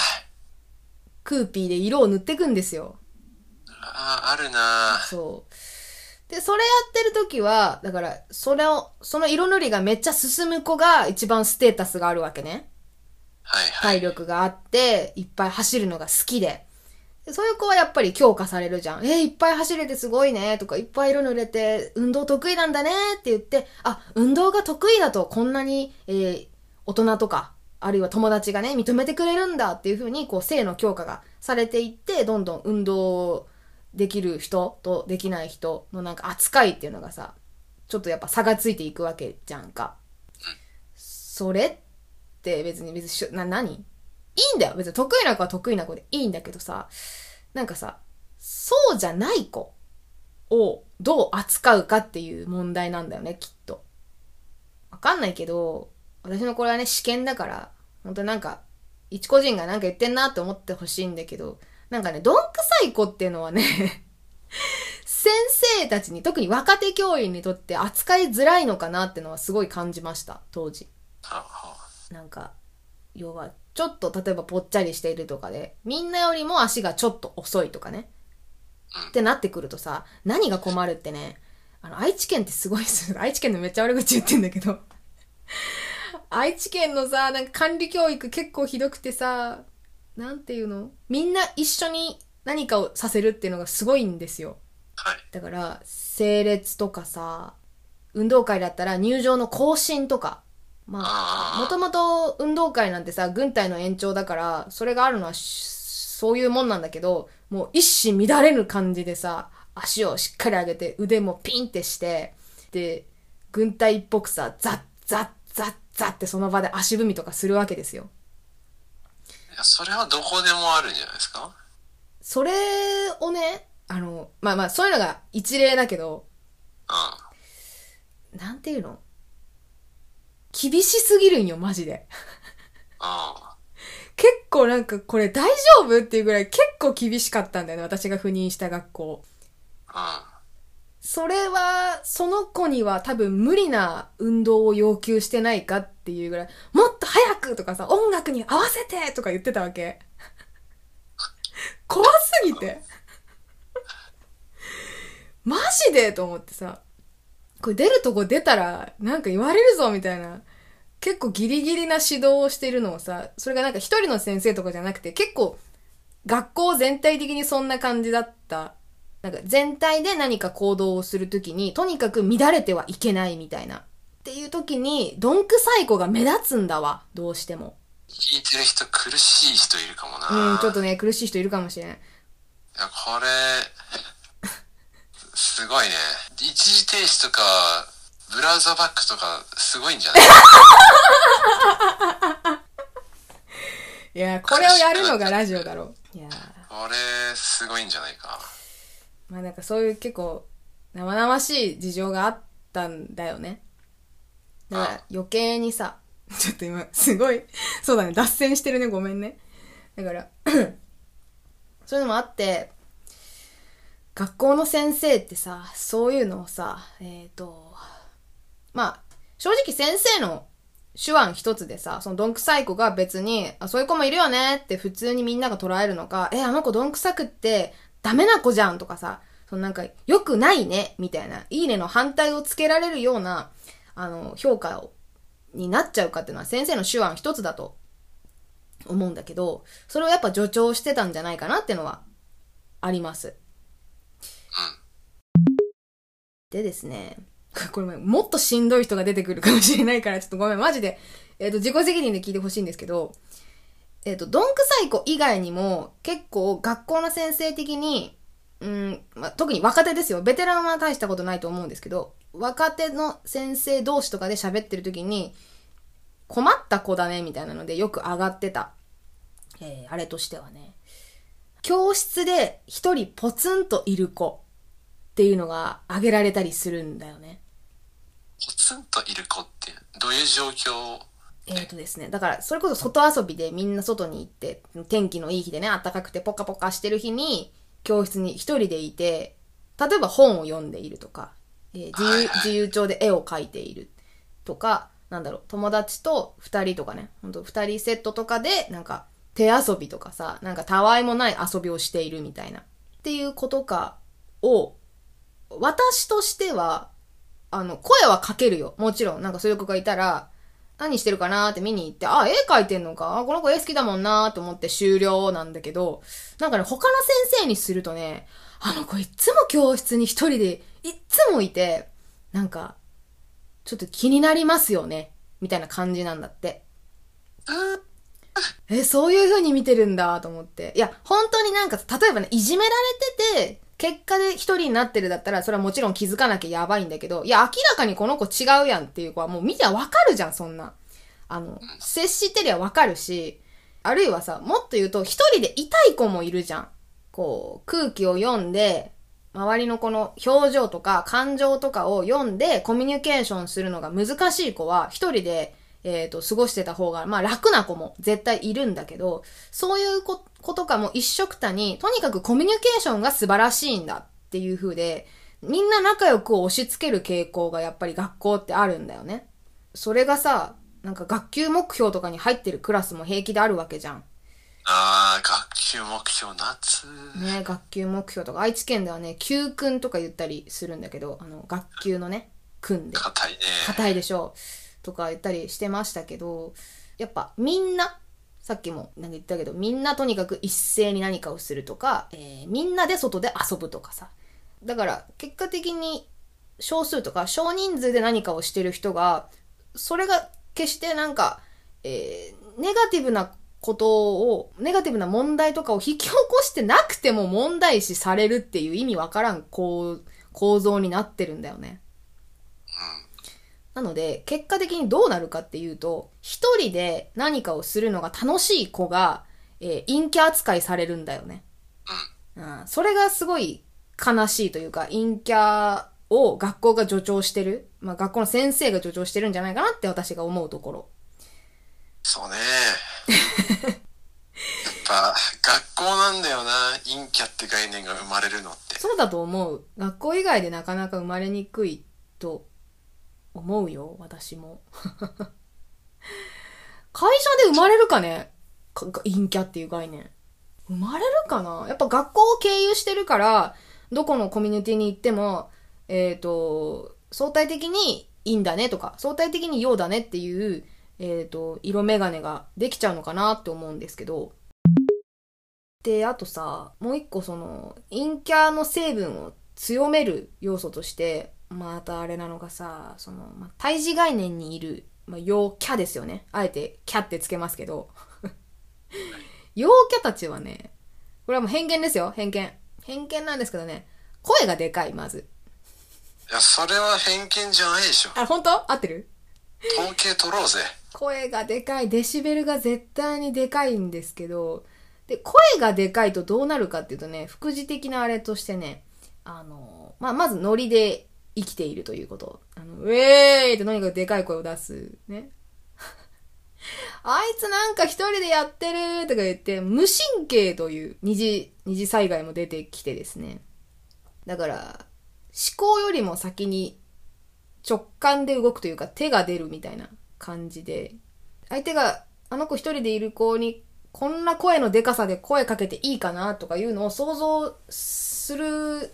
Speaker 1: クーピーで色を塗ってくんですよ。
Speaker 2: ああ、あるな
Speaker 1: そう。で、それやってる時は、だから、それを、その色塗りがめっちゃ進む子が一番ステータスがあるわけね。
Speaker 2: はいはい。
Speaker 1: 体力があって、いっぱい走るのが好きで。でそういう子はやっぱり強化されるじゃん。えーいっぱい走れてすごいね、とか、いっぱい色塗れて、運動得意なんだね、って言って、あ、運動が得意だとこんなに、えー大人とか、あるいは友達がね、認めてくれるんだっていう風に、こう、性の強化がされていって、どんどん運動できる人とできない人のなんか扱いっていうのがさ、ちょっとやっぱ差がついていくわけじゃんか。それって別に別にな、何？いいんだよ。別に得意な子は得意な子でいいんだけどさ、なんかさ、そうじゃない子をどう扱うかっていう問題なんだよね、きっと。わかんないけど、私のこれはね、試験だから、本当になんか、一個人がなんか言ってんなって思ってほしいんだけど、なんかね、どんくさい子っていうのはね、先生たちに、特に若手教員にとって扱いづらいのかなってのはすごい感じました、当時。なんか、要は、ちょっと例えばぽっちゃりしているとかで、みんなよりも足がちょっと遅いとかね。ってなってくるとさ、何が困るってね、あの、愛知県ってすごいっす。愛知県のめっちゃ悪口言ってんだけど。愛知県のさ、なんか管理教育結構ひどくてさ、なんていうの？みんな一緒に何かをさせるっていうのがすごいんですよ。
Speaker 2: はい。
Speaker 1: だから、整列とかさ、運動会だったら入場の更新とか。まあ、もともと運動会なんてさ、軍隊の延長だから、それがあるのはしそういうもんなんだけど、もう一糸乱れぬ感じでさ、足をしっかり上げて腕もピンってして、で、軍隊っぽくさ、ザッザッザッザッってその場で足踏みとかするわけですよ。
Speaker 2: いや、それはどこでもあるんじゃないですか？
Speaker 1: それをね、あの、まあまあ、そういうのが一例だけど、
Speaker 2: うん。
Speaker 1: なんていうの？厳しすぎるんよ、マジで。
Speaker 2: あ
Speaker 1: 結構なんかこれ大丈夫っていうぐらい結構厳しかったんだよね、私が赴任した学校。
Speaker 2: あ。
Speaker 1: それは、その子には多分無理な運動を要求してないかっていうぐらい、もっと早くとかさ、音楽に合わせてとか言ってたわけ。怖すぎて。マジでと思ってさ、これ出るとこ出たらなんか言われるぞみたいな結構ギリギリな指導をしてるのをさ、それがなんか一人の先生とかじゃなくて、結構学校全体的にそんな感じだった。なんか全体で何か行動をするときに、とにかく乱れてはいけないみたいな。っていう時に、どんくさい子が目立つんだわ。どうしても。
Speaker 2: 聞いてる人苦しい人いるかもな。
Speaker 1: うん、ちょっとね、苦しい人いるかもしれない。
Speaker 2: いや、これ、すごいね。一時停止とか、ブラウザバックとか、すごいんじゃない？
Speaker 1: いや、これをやるのがラジオだろう。いや
Speaker 2: これ、すごいんじゃないか。
Speaker 1: まあなんかそういう結構生々しい事情があったんだよね。だから余計にさ、ちょっと今すごい、そうだね、脱線してるね、ごめんね。だから、そういうのもあって、学校の先生ってさ、そういうのをさ、えっ、と、まあ、正直先生の手腕一つでさ、そのどんくさい子が別に、あ、そういう子もいるよねって普通にみんなが捉えるのか、え、あの子どんくさくってダメな子じゃんとかさ、そのなんか良くないねみたいな、いいねの反対をつけられるような、あの、評価を、になっちゃうかっていうのは先生の手腕一つだと思うんだけど、それをやっぱ助長してたんじゃないかなってのはあります。でですね、これももっとしんどい人が出てくるかもしれないから、ちょっとごめん、マジで、えっ、と、自己責任で聞いてほしいんですけど、えっ、と、どんくさい子以外にも、結構学校の先生的に、うん、まあ、特に若手ですよ。ベテランは大したことないと思うんですけど、若手の先生同士とかで喋ってる時に、困った子だね、みたいなのでよく上がってた。えーあれとしてはね。教室で一人ポツンといる子っていうのが挙げられたりするんだよね。
Speaker 2: ポツンといる子って、どういう状況？
Speaker 1: えーとですね、だから、それこそ外遊びでみんな外に行って、天気のいい日でね、暖かくてポカポカしてる日に、教室に一人でいて、例えば本を読んでいるとか、えー自由、自由帳で絵を描いているとか、なんだろう、友達と二人とかね、ほんと二人セットとかで、なんか、手遊びとかさ、なんかたわいもない遊びをしているみたいな、っていう子とかを、私としては、あの、声はかけるよ。もちろん。なんかそういう子がいたら、何してるかなーって見に行って、あ、絵描いてんのか？あ、この子絵好きだもんなーと思って終了なんだけど、なんかね、他の先生にするとね、あの子いっつも教室に一人で、いっつもいて、なんか、ちょっと気になりますよね。みたいな感じなんだって。え、そういう風に見てるんだと思って。いや、本当になんか、例えばね、いじめられてて、結果で一人になってるだったら、それはもちろん気づかなきゃやばいんだけど、いや、明らかにこの子違うやんっていう子はもう見てわかるじゃん、そんな。あの、接してりゃわかるし、あるいはさ、もっと言うと、一人で痛い子もいるじゃん。こう、空気を読んで、周りのこの表情とか感情とかを読んでコミュニケーションするのが難しい子は一人で、えっ、と、過ごしてた方が、まあ楽な子も絶対いるんだけど、そういう子子とかも一緒くたに、とにかくコミュニケーションが素晴らしいんだっていう風で、みんな仲良く押し付ける傾向がやっぱり学校ってあるんだよね。それがさ、なんか学級目標とかに入ってるクラスも平気であるわけじゃん。
Speaker 2: あー、学級目標夏。
Speaker 1: ね、学級目標とか、愛知県ではね、級訓とか言ったりするんだけど、あの、学級のね、訓で。
Speaker 2: 硬いね。
Speaker 1: 硬いでしょう。とか言ったりしてましたけど、やっぱみんな、さっきもなんか言ったけど、みんなとにかく一斉に何かをするとか、えーみんなで外で遊ぶとかさ。だから、結果的に少数とか少人数で何かをしてる人が、それが決してなんか、えーネガティブなことを、ネガティブな問題とかを 引き起こしてなくても問題視されるっていう意味わからん構構造になってるんだよね。なので、結果的にどうなるかっていうと、一人で何かをするのが楽しい子が、えー陰キャ扱いされるんだよね。うん。それがすごい悲しいというか、陰キャを学校が助長してる。まあ学校の先生が助長してるんじゃないかなって私が思うところ。
Speaker 2: そうね。やっぱ、学校なんだよな。陰キャって概念が生まれるのって。
Speaker 1: そうだと思う。学校以外でなかなか生まれにくいと思うよ、私も。会社で生まれるかね？陰キャっていう概念。生まれるかな？やっぱ学校を経由してるから、どこのコミュニティに行っても、えっ、と、相対的にいいんだねとか、相対的に陽だねっていう、えっ、と、色眼鏡ができちゃうのかなって思うんですけど、で、あとさ、もう一個その、陰キャの成分を強める要素として、またあれなのがさ、その、まあ、対峙概念にいる、まあ、陽キャですよね。あえて、キャってつけますけど。陽キャたちはね、これはもう偏見ですよ、偏見。偏見なんですけどね、声がでかい、まず。
Speaker 2: いや、それは偏見じゃないでしょ。
Speaker 1: あ、本当？合ってる？
Speaker 2: 統計取ろうぜ。
Speaker 1: 声がでかい、デシベルが絶対にでかいんですけど、で、声がでかいとどうなるかっていうとね、副次的なあれとしてね、あの、まあ、まずノリで生きているということ。あの、ウェーイってとにかでかい声を出す。ね。あいつなんか一人でやってるとか言って、無神経という二次、二次災害も出てきてですね。だから、思考よりも先に直感で動くというか手が出るみたいな感じで、相手があの子一人でいる子にこんな声のでかさで声かけていいかなとかいうのを想像する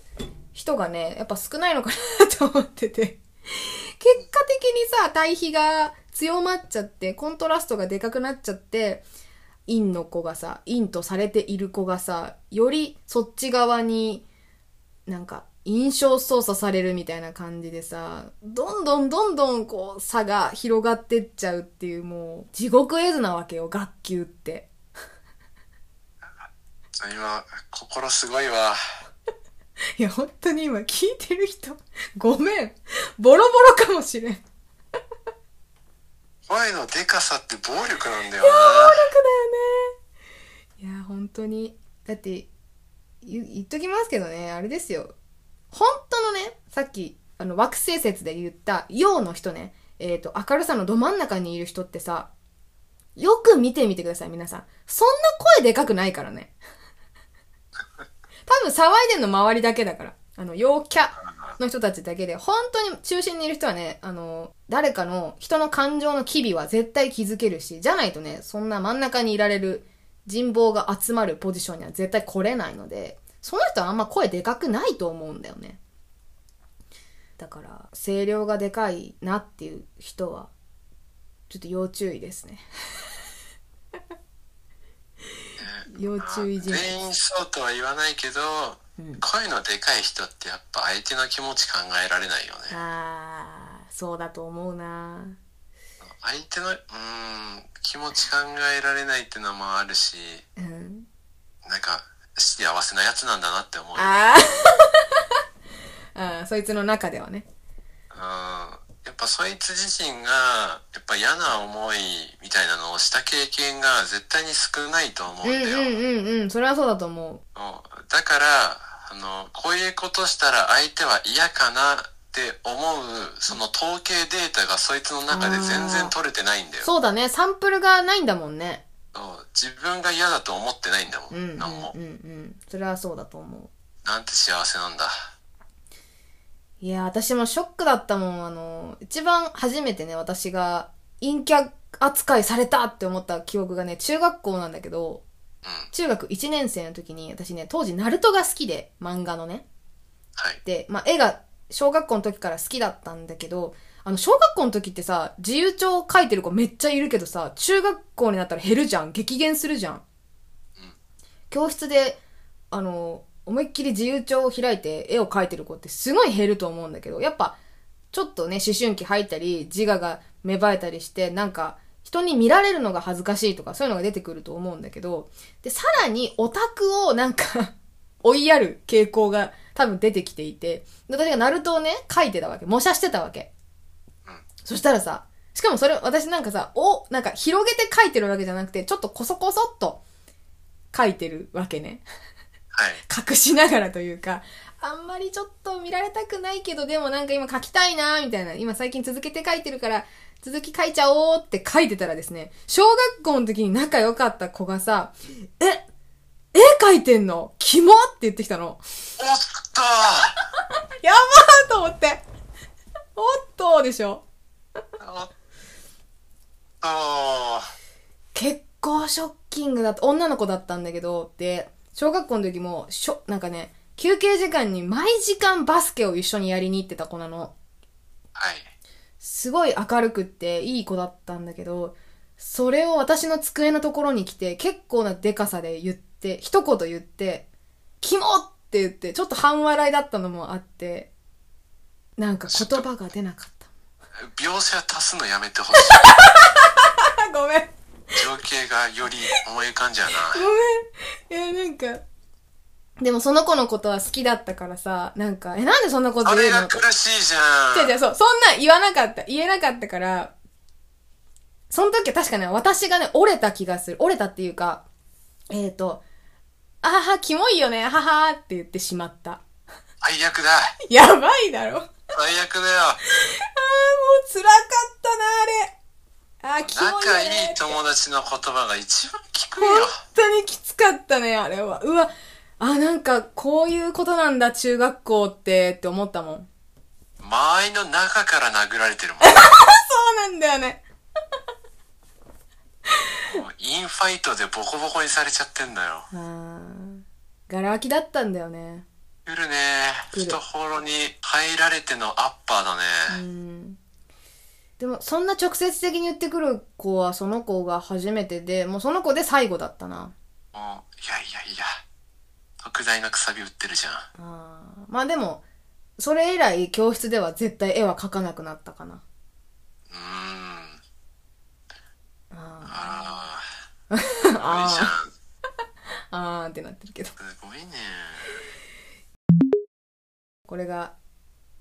Speaker 1: 人がね、やっぱ少ないのかなと思ってて。結果的にさ、対比が強まっちゃって、コントラストがでかくなっちゃって、陰の子がさ、陰とされている子がさ、よりそっち側になんか印象操作されるみたいな感じでさ、どんどんどんどんこう差が広がってっちゃうっていうもう地獄絵図なわけよ、学級って。
Speaker 2: 今、心すごいわ。
Speaker 1: いや、本当に今聞いてる人、ごめん。ボロボロかもしれん。
Speaker 2: 声のでかさって暴力なんだよ
Speaker 1: 暴力だよね。いや、本当に。だって、言言っときますけどね、あれですよ。本当のね、さっき、あの、惑星説で言った、陽の人ね、えっ、と、明るさのど真ん中にいる人ってさ、よく見てみてください、皆さん。そんな声でかくないからね。多分騒いでんの周りだけだから。あの、陽キャの人たちだけで、本当に中心にいる人はね、あの、誰かの人の感情の機微は絶対気づけるし、じゃないとね、そんな真ん中にいられる人望が集まるポジションには絶対来れないので、その人はあんま声でかくないと思うんだよね。だから、声量がでかいなっていう人は、ちょっと要注意ですね。要注意人物。
Speaker 2: 全員そうとは言わないけど、
Speaker 1: うん
Speaker 2: 声のでかい人ってやっぱ相手の気持ち考えられないよね。
Speaker 1: あー、そうだと思うな
Speaker 2: 相手の、うーん、気持ち考えられないってのもあるし、
Speaker 1: うん。
Speaker 2: なんか、幸せなやつなんだなって思う。
Speaker 1: あー あー、そいつの中ではね。
Speaker 2: うんやっぱそいつ自身が、やっぱ嫌な思いみたいなのをした経験が絶対に少ないと思うだよ。
Speaker 1: うんんうんうんうん。それはそうだと思う。
Speaker 2: だから、あの、こういうことしたら相手は嫌かなって思う、その統計データがそいつの中で全然取れてないんだよ。
Speaker 1: そうだね。サンプルがないんだもんね。
Speaker 2: 自分が嫌だと思ってないんだもん。
Speaker 1: うんうんうん。うん。それはそうだと思う。
Speaker 2: なんて幸せなんだ。
Speaker 1: いや、私もショックだったもん。あの、一番初めてね、私が陰キャ扱いされたって思った記憶がね、中学校なんだけど、
Speaker 2: うん。
Speaker 1: 中学1年生の時に、私ね、当時ナルトが好きで、漫画のね。
Speaker 2: はい。
Speaker 1: で、まあ、絵が小学校の時から好きだったんだけど、あの、小学校の時ってさ、自由帳書いてる子めっちゃいるけどさ、中学校になったら減るじゃん。激減するじゃん。教室で、あの、思いっきり自由帳を開いて絵を描いてる子ってすごい減ると思うんだけど、やっぱ、ちょっとね、思春期入ったり、自我が芽生えたりして、なんか、人に見られるのが恥ずかしいとか、そういうのが出てくると思うんだけど、で、さらにオタクをなんか 追いやる傾向が多分出てきていて、私がナルトをね、書いてたわけ。模写してたわけ。そしたらさ、しかもそれ、私なんかさ、お、なんか広げて書いてるわけじゃなくて、ちょっとコソコソっと書いてるわけね。
Speaker 2: はい。
Speaker 1: 隠しながらというか、あんまりちょっと見られたくないけど、でもなんか今書きたいなみたいな、今最近続けて書いてるから、続き書いちゃおうって書いてたらですね、小学校の時に仲良かった子がさ、え、絵描いてんの？キモって言ってきたの。
Speaker 2: おっと
Speaker 1: やばーと思って。おっとでしょ
Speaker 2: おっと
Speaker 1: 結構ショッキングだった。女の子だったんだけど、で、小学校の時も、しょ、なんかね、休憩時間に毎時間バスケを一緒にやりに行ってた子なの。
Speaker 2: はい。
Speaker 1: すすごい明るくっていい子だったんだけど、それを私の机のところに来て、結構なデカさで言って、一言言って、キモって言って、ちょっと半笑いだったのもあって、なんか言葉が出なかった。
Speaker 2: 描写足すのやめてほしい。
Speaker 1: あ、ごめん。
Speaker 2: 情景がより思い浮かんじゃうな。
Speaker 1: ごめん。いや、なんか、でもその子のことは好きだったからさ、なんか、え、なんでそんなこと言うの？
Speaker 2: が苦しいじゃん。
Speaker 1: 違う違う、そう、そんなん言わなかった。言えなかったから、その時は確かね、私がね、折れた気がする。折れたっていうか、えっ、ー、と、あはは、キモいよね、ははって言ってしまった。
Speaker 2: 最悪だ。
Speaker 1: やばいだろ。あー、もう
Speaker 2: 最悪だよ。
Speaker 1: 辛かったな、あれ。あー、キモいよ
Speaker 2: 仲
Speaker 1: ね。
Speaker 2: いい友達の言葉が一番効く
Speaker 1: 本
Speaker 2: よ。
Speaker 1: 当にきつかったね、あれは。うわ、あ、なんか、こういうことなんだ、中学校って、って思ったもん。
Speaker 2: 周りの中から殴られてるもん。
Speaker 1: そうなんだよね。
Speaker 2: もうインファイトでボコボコにされちゃってんだよ。
Speaker 1: ガラ空きだったんだよね。
Speaker 2: 来るね。懐に入られてのアッパーだね。
Speaker 1: うんでも、そんな直接的に言ってくる子は、その子が初めてで、もうその子で最後だったな。
Speaker 2: もう、いやいやいや。特大のくさび売ってるじゃん。
Speaker 1: あーまあでも、それ以来、教室では絶対絵は描かなくなったかな。
Speaker 2: うーん。
Speaker 1: あ
Speaker 2: あ
Speaker 1: ー
Speaker 2: あ。すごいじゃん。
Speaker 1: あーってなってるけど。
Speaker 2: すごいね。
Speaker 1: これが、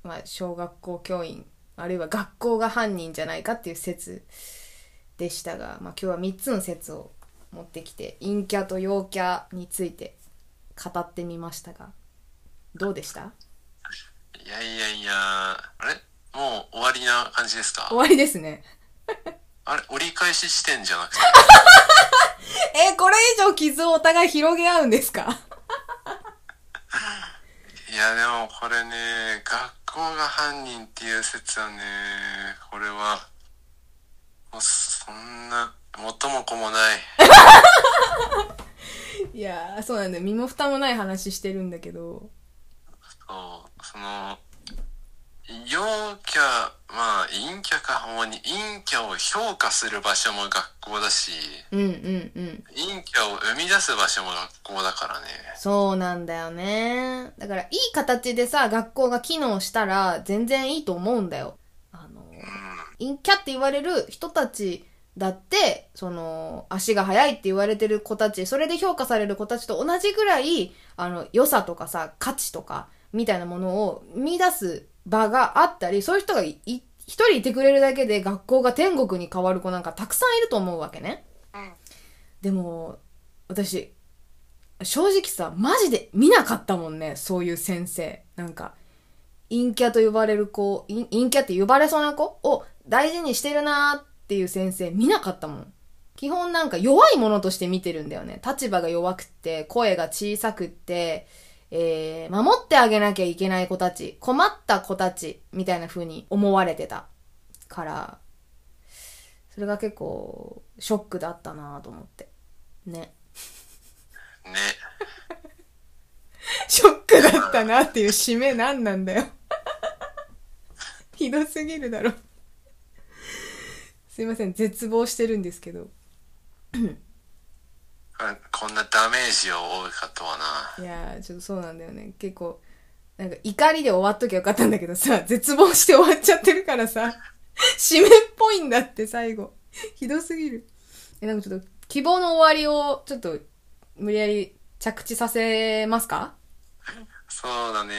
Speaker 1: まあ、小学校教員、あるいは学校が犯人じゃないかっていう説でしたが、まあ今日は3つの説を持ってきて、陰キャと陽キャについて語ってみましたが、どうでした？
Speaker 2: いやいやいや。あれ？もう終わりな感じですか？
Speaker 1: 終わりですね。
Speaker 2: あれ？折り返し地点じゃなくて？
Speaker 1: え、これ以上傷をお互い広げ合うんですか？
Speaker 2: いやでもこれね、学校が犯人っていう説はね、これは、もうそんな、元も子もない。
Speaker 1: いやー、そうなんだよ。身も蓋もない話してるんだけど。
Speaker 2: そう、その、陽キャ、まあ、陰キャか、主に陰キャを評価する場所も学校だし、
Speaker 1: うんうんうん。
Speaker 2: 陰キャを生み出す場所も学校だからね。
Speaker 1: そうなんだよね。だから、いい形でさ、学校が機能したら、全然いいと思うんだよ。あの、陰キャって言われる人たちだって、その、足が速いって言われてる子たち、それで評価される子たちと同じぐらい、あの、良さとかさ、価値とか、みたいなものを見出す場があったり、そういう人がいい一人いてくれるだけで学校が天国に変わる子なんかたくさんいると思うわけね。でも、私、正直さ、マジで見なかったもんね、そういう先生。なんか、陰キャと呼ばれる子、陰陰キャって呼ばれそうな子を大事にしてるなーっていう先生見なかったもん。基本なんか弱いものとして見てるんだよね。立場が弱くって、声が小さくって、えー、守ってあげなきゃいけない子たち、困った子たち、みたいな風に思われてた。から、それが結構、ショックだったなと思って。ね。
Speaker 2: ね。
Speaker 1: ショックだったなっていう締め何なんだよ。ひどすぎるだろ。すいません、絶望してるんですけど。
Speaker 2: あこんなダメージを負うかとはな。
Speaker 1: いやー、ちょっとそうなんだよね。結構、なんか怒りで終わっときゃよかったんだけどさ、絶望して終わっちゃってるからさ、締めっぽいんだって最後。ひどすぎる。え、なんかちょっと、希望の終わりを、ちょっと、無理やり着地させますか？
Speaker 2: そうだね。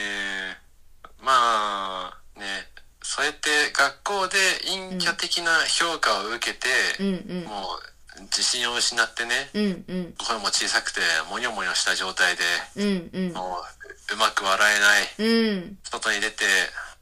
Speaker 2: まあ、ね。そうやって学校で陰キャ的な評価を受けて、
Speaker 1: うんうん。
Speaker 2: もう自信を失ってね、
Speaker 1: うんうん。
Speaker 2: 声も小さくて、もにょもにょした状態で、
Speaker 1: うんうん。
Speaker 2: もううまく笑えない、
Speaker 1: うん。
Speaker 2: 外に出て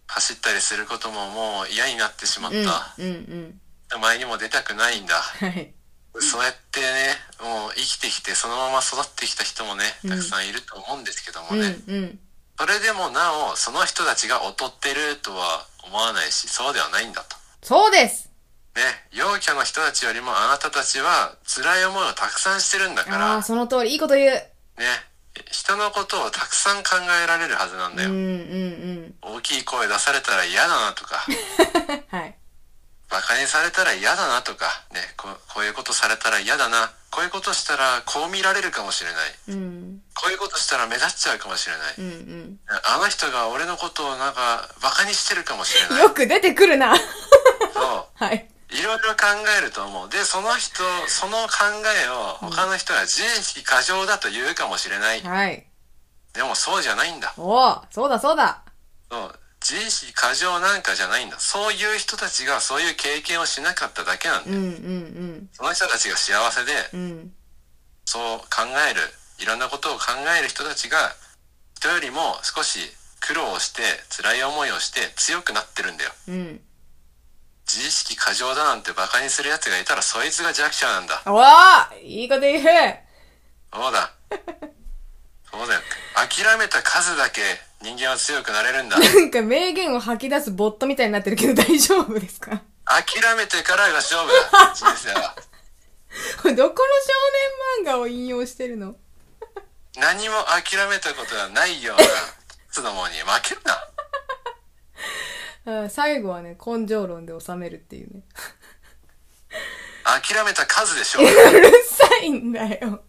Speaker 2: 走ったりすることももう嫌になってしまっ
Speaker 1: うん。
Speaker 2: た。
Speaker 1: うんうん。
Speaker 2: 前にも出たくないんだ。
Speaker 1: はい。
Speaker 2: そうやってね、もう生きてきてそのまま育ってきた人もね、
Speaker 1: うん
Speaker 2: たくさんいると思うんですけども
Speaker 1: うん
Speaker 2: ね、
Speaker 1: うん。
Speaker 2: それでもなお、その人たちが劣ってるとは思わないし、そうではないんだと。
Speaker 1: そうです
Speaker 2: ね、陽キャの人たちよりもあなたたちは辛い思いをたくさんしてるんだか
Speaker 1: あ
Speaker 2: ら
Speaker 1: あ、、その通り、いいこと言う。
Speaker 2: ね、人のことをたくさん考えられるはずなんだ
Speaker 1: うん
Speaker 2: よ。
Speaker 1: うん
Speaker 2: 大きい声出されたら嫌だなとか、
Speaker 1: うん。はい。
Speaker 2: バカにされたら嫌だなとか、ね、こうこういうことされたら嫌だな、こういうことしたらこう見られるかもしれない。
Speaker 1: うん。
Speaker 2: こういうことしたら目立っちゃうかもしれない。
Speaker 1: うんうん。
Speaker 2: あの人が俺のことをなんかバカにしてるかもしれない。
Speaker 1: よく出てくるな。
Speaker 2: そ
Speaker 1: はい。
Speaker 2: う。いろいろ考えると思う。で、その人、その考えを他の人が自意識過剰だと言うかもしれない。
Speaker 1: はい。
Speaker 2: でもそうじゃないんだ。
Speaker 1: おおそうだそうだ。
Speaker 2: そう。自意識過剰なんかじゃないんだ。そういう人たちがそういう経験をしなかっただけなんだよ。
Speaker 1: うんうん
Speaker 2: その人たちが幸せで、
Speaker 1: うん。うん。
Speaker 2: そう考える、いろんなことを考える人たちが、人よりも少し苦労をして、辛い思いをして強くなってるんだよ。
Speaker 1: うん。
Speaker 2: 自意識過剰だなんて馬鹿にする奴がいたらそいつが弱者なんだ。
Speaker 1: おおいいこと言う
Speaker 2: そうだ。そうだよ。諦めた数だけ人間は強くなれるんだ。
Speaker 1: なんか名言を吐き出すボットみたいになってるけど大丈夫ですか？
Speaker 2: 諦めてからが勝負だ。人生は。
Speaker 1: これどこの少年漫画を引用してるの？
Speaker 2: 何も諦めたことがないような、つどもに負けるな。
Speaker 1: あ最後はね、根性論で収めるっていうね。
Speaker 2: 諦めた数でしょう。
Speaker 1: うるさいんだよ。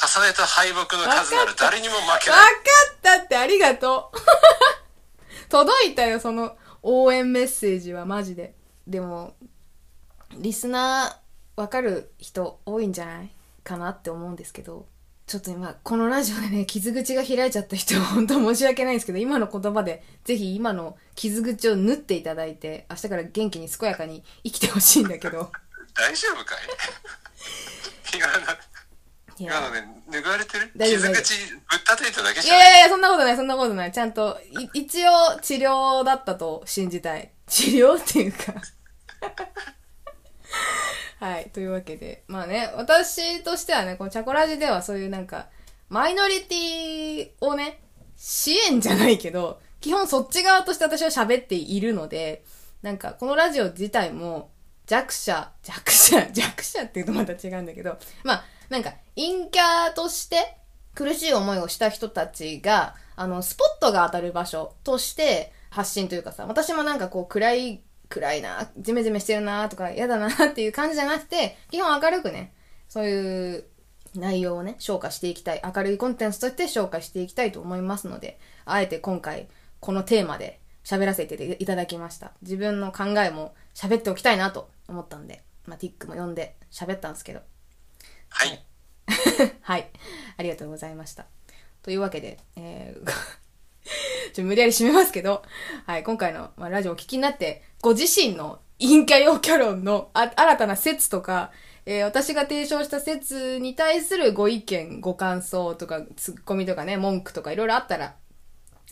Speaker 2: 重ねた敗北の数なら誰にも負け
Speaker 1: わか
Speaker 2: ない。
Speaker 1: ったってありがとう。届いたよ、その応援メッセージはマジで。でも、リスナーわかる人多いんじゃない？かなって思うんですけど、ちょっと今、このラジオでね、傷口が開いちゃった人は本当申し訳ないんですけど、今の言葉でぜひ今の傷口を縫っていただいて、明日から元気に健やかに生きてほしいんだけど。
Speaker 2: 大丈夫かい？今の、
Speaker 1: い
Speaker 2: 今のね、拭われてる？傷口ぶったたいただけ
Speaker 1: い
Speaker 2: じゃない
Speaker 1: やいやいや、そんなことない、そんなことない。ちゃんと、い一応治療だったと信じたい。治療っていうか。はい。というわけで、まあね、私としてはね、このチャコラジではそういうなんか、マイノリティをね、支援じゃないけど、基本そっち側として私は喋っているので、なんかこのラジオ自体も弱者、弱者、弱者っていうとまた違うんだけど、まあ、なんか陰キャとして苦しい思いをした人たちが、あの、スポットが当たる場所として発信というかさ、私もなんかこう暗い、暗いな、ジメジメしてるなとか嫌だなっていう感じじゃなくて、基本明るくね、そういう内容をね、消化していきたい。明るいコンテンツとして消化していきたいと思いますので、あえて今回、このテーマで喋らせていただきました。自分の考えも喋っておきたいなと思ったんで、まあ、ティックも読んで喋ったんですけど、
Speaker 2: はい。
Speaker 1: はい。ありがとうございました。というわけで、えーちょ無理やり締めますけど、はい、今回の、まあ、ラジオをお聞きになって、ご自身の陰キャ陽キャ論のあ新たな説とか、えー私が提唱した説に対するご意見、ご感想とか、ツッコミとかね、文句とかいろいろあったら、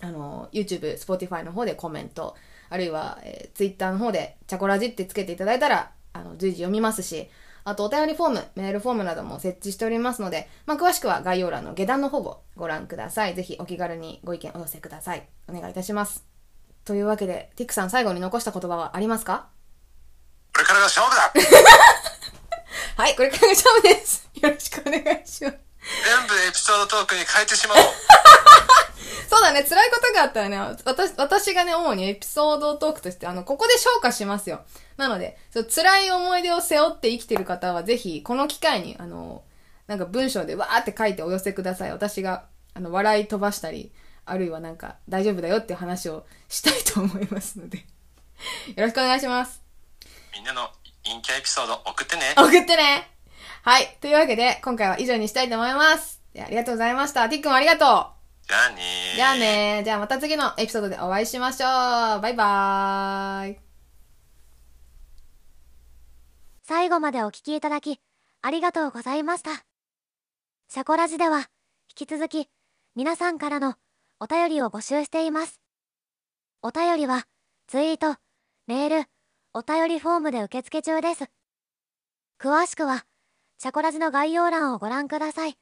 Speaker 1: あの、YouTube、Spotify の方でコメント、あるいは、えー Twitter の方で、チャコラジってつけていただいたら、あの、随時読みますし、あと、お便りフォーム、メールフォームなども設置しておりますので、まあ、詳しくは概要欄の下段の方をご覧ください。ぜひお気軽にご意見お寄せください。お願いいたします。というわけで、ティックさん最後に残した言葉はありますか？
Speaker 2: これからが勝負だ
Speaker 1: はい、これからが勝負です。よろしくお願いします。
Speaker 2: 全部エピソードトークに変えてしまおう
Speaker 1: そうだね、辛いことがあったらね、私、私がね、主にエピソードトークとして、あの、ここで消化しますよ。なので、そう辛い思い出を背負って生きてる方は、ぜひ、この機会に、あの、なんか文章でわーって書いてお寄せください。私が、あの、笑い飛ばしたり、あるいはなんか、大丈夫だよっていう話をしたいと思いますので。よろしくお願いします。
Speaker 2: みんなの陰キャエピソード送ってね
Speaker 1: 送ってねはい。というわけで、今回は以上にしたいと思います。でありがとうございました。ティックもありがとう。
Speaker 2: じゃあねー
Speaker 1: じゃあねじゃあまた次のエピソードでお会いしましょう。バイバーイ。
Speaker 3: 最後までお聞きいただき、ありがとうございました。シャコラジでは、引き続き、皆さんからのお便りを募集しています。お便りは、ツイート、メール、お便りフォームで受付中です。詳しくは、シャコラジの概要欄をご覧ください。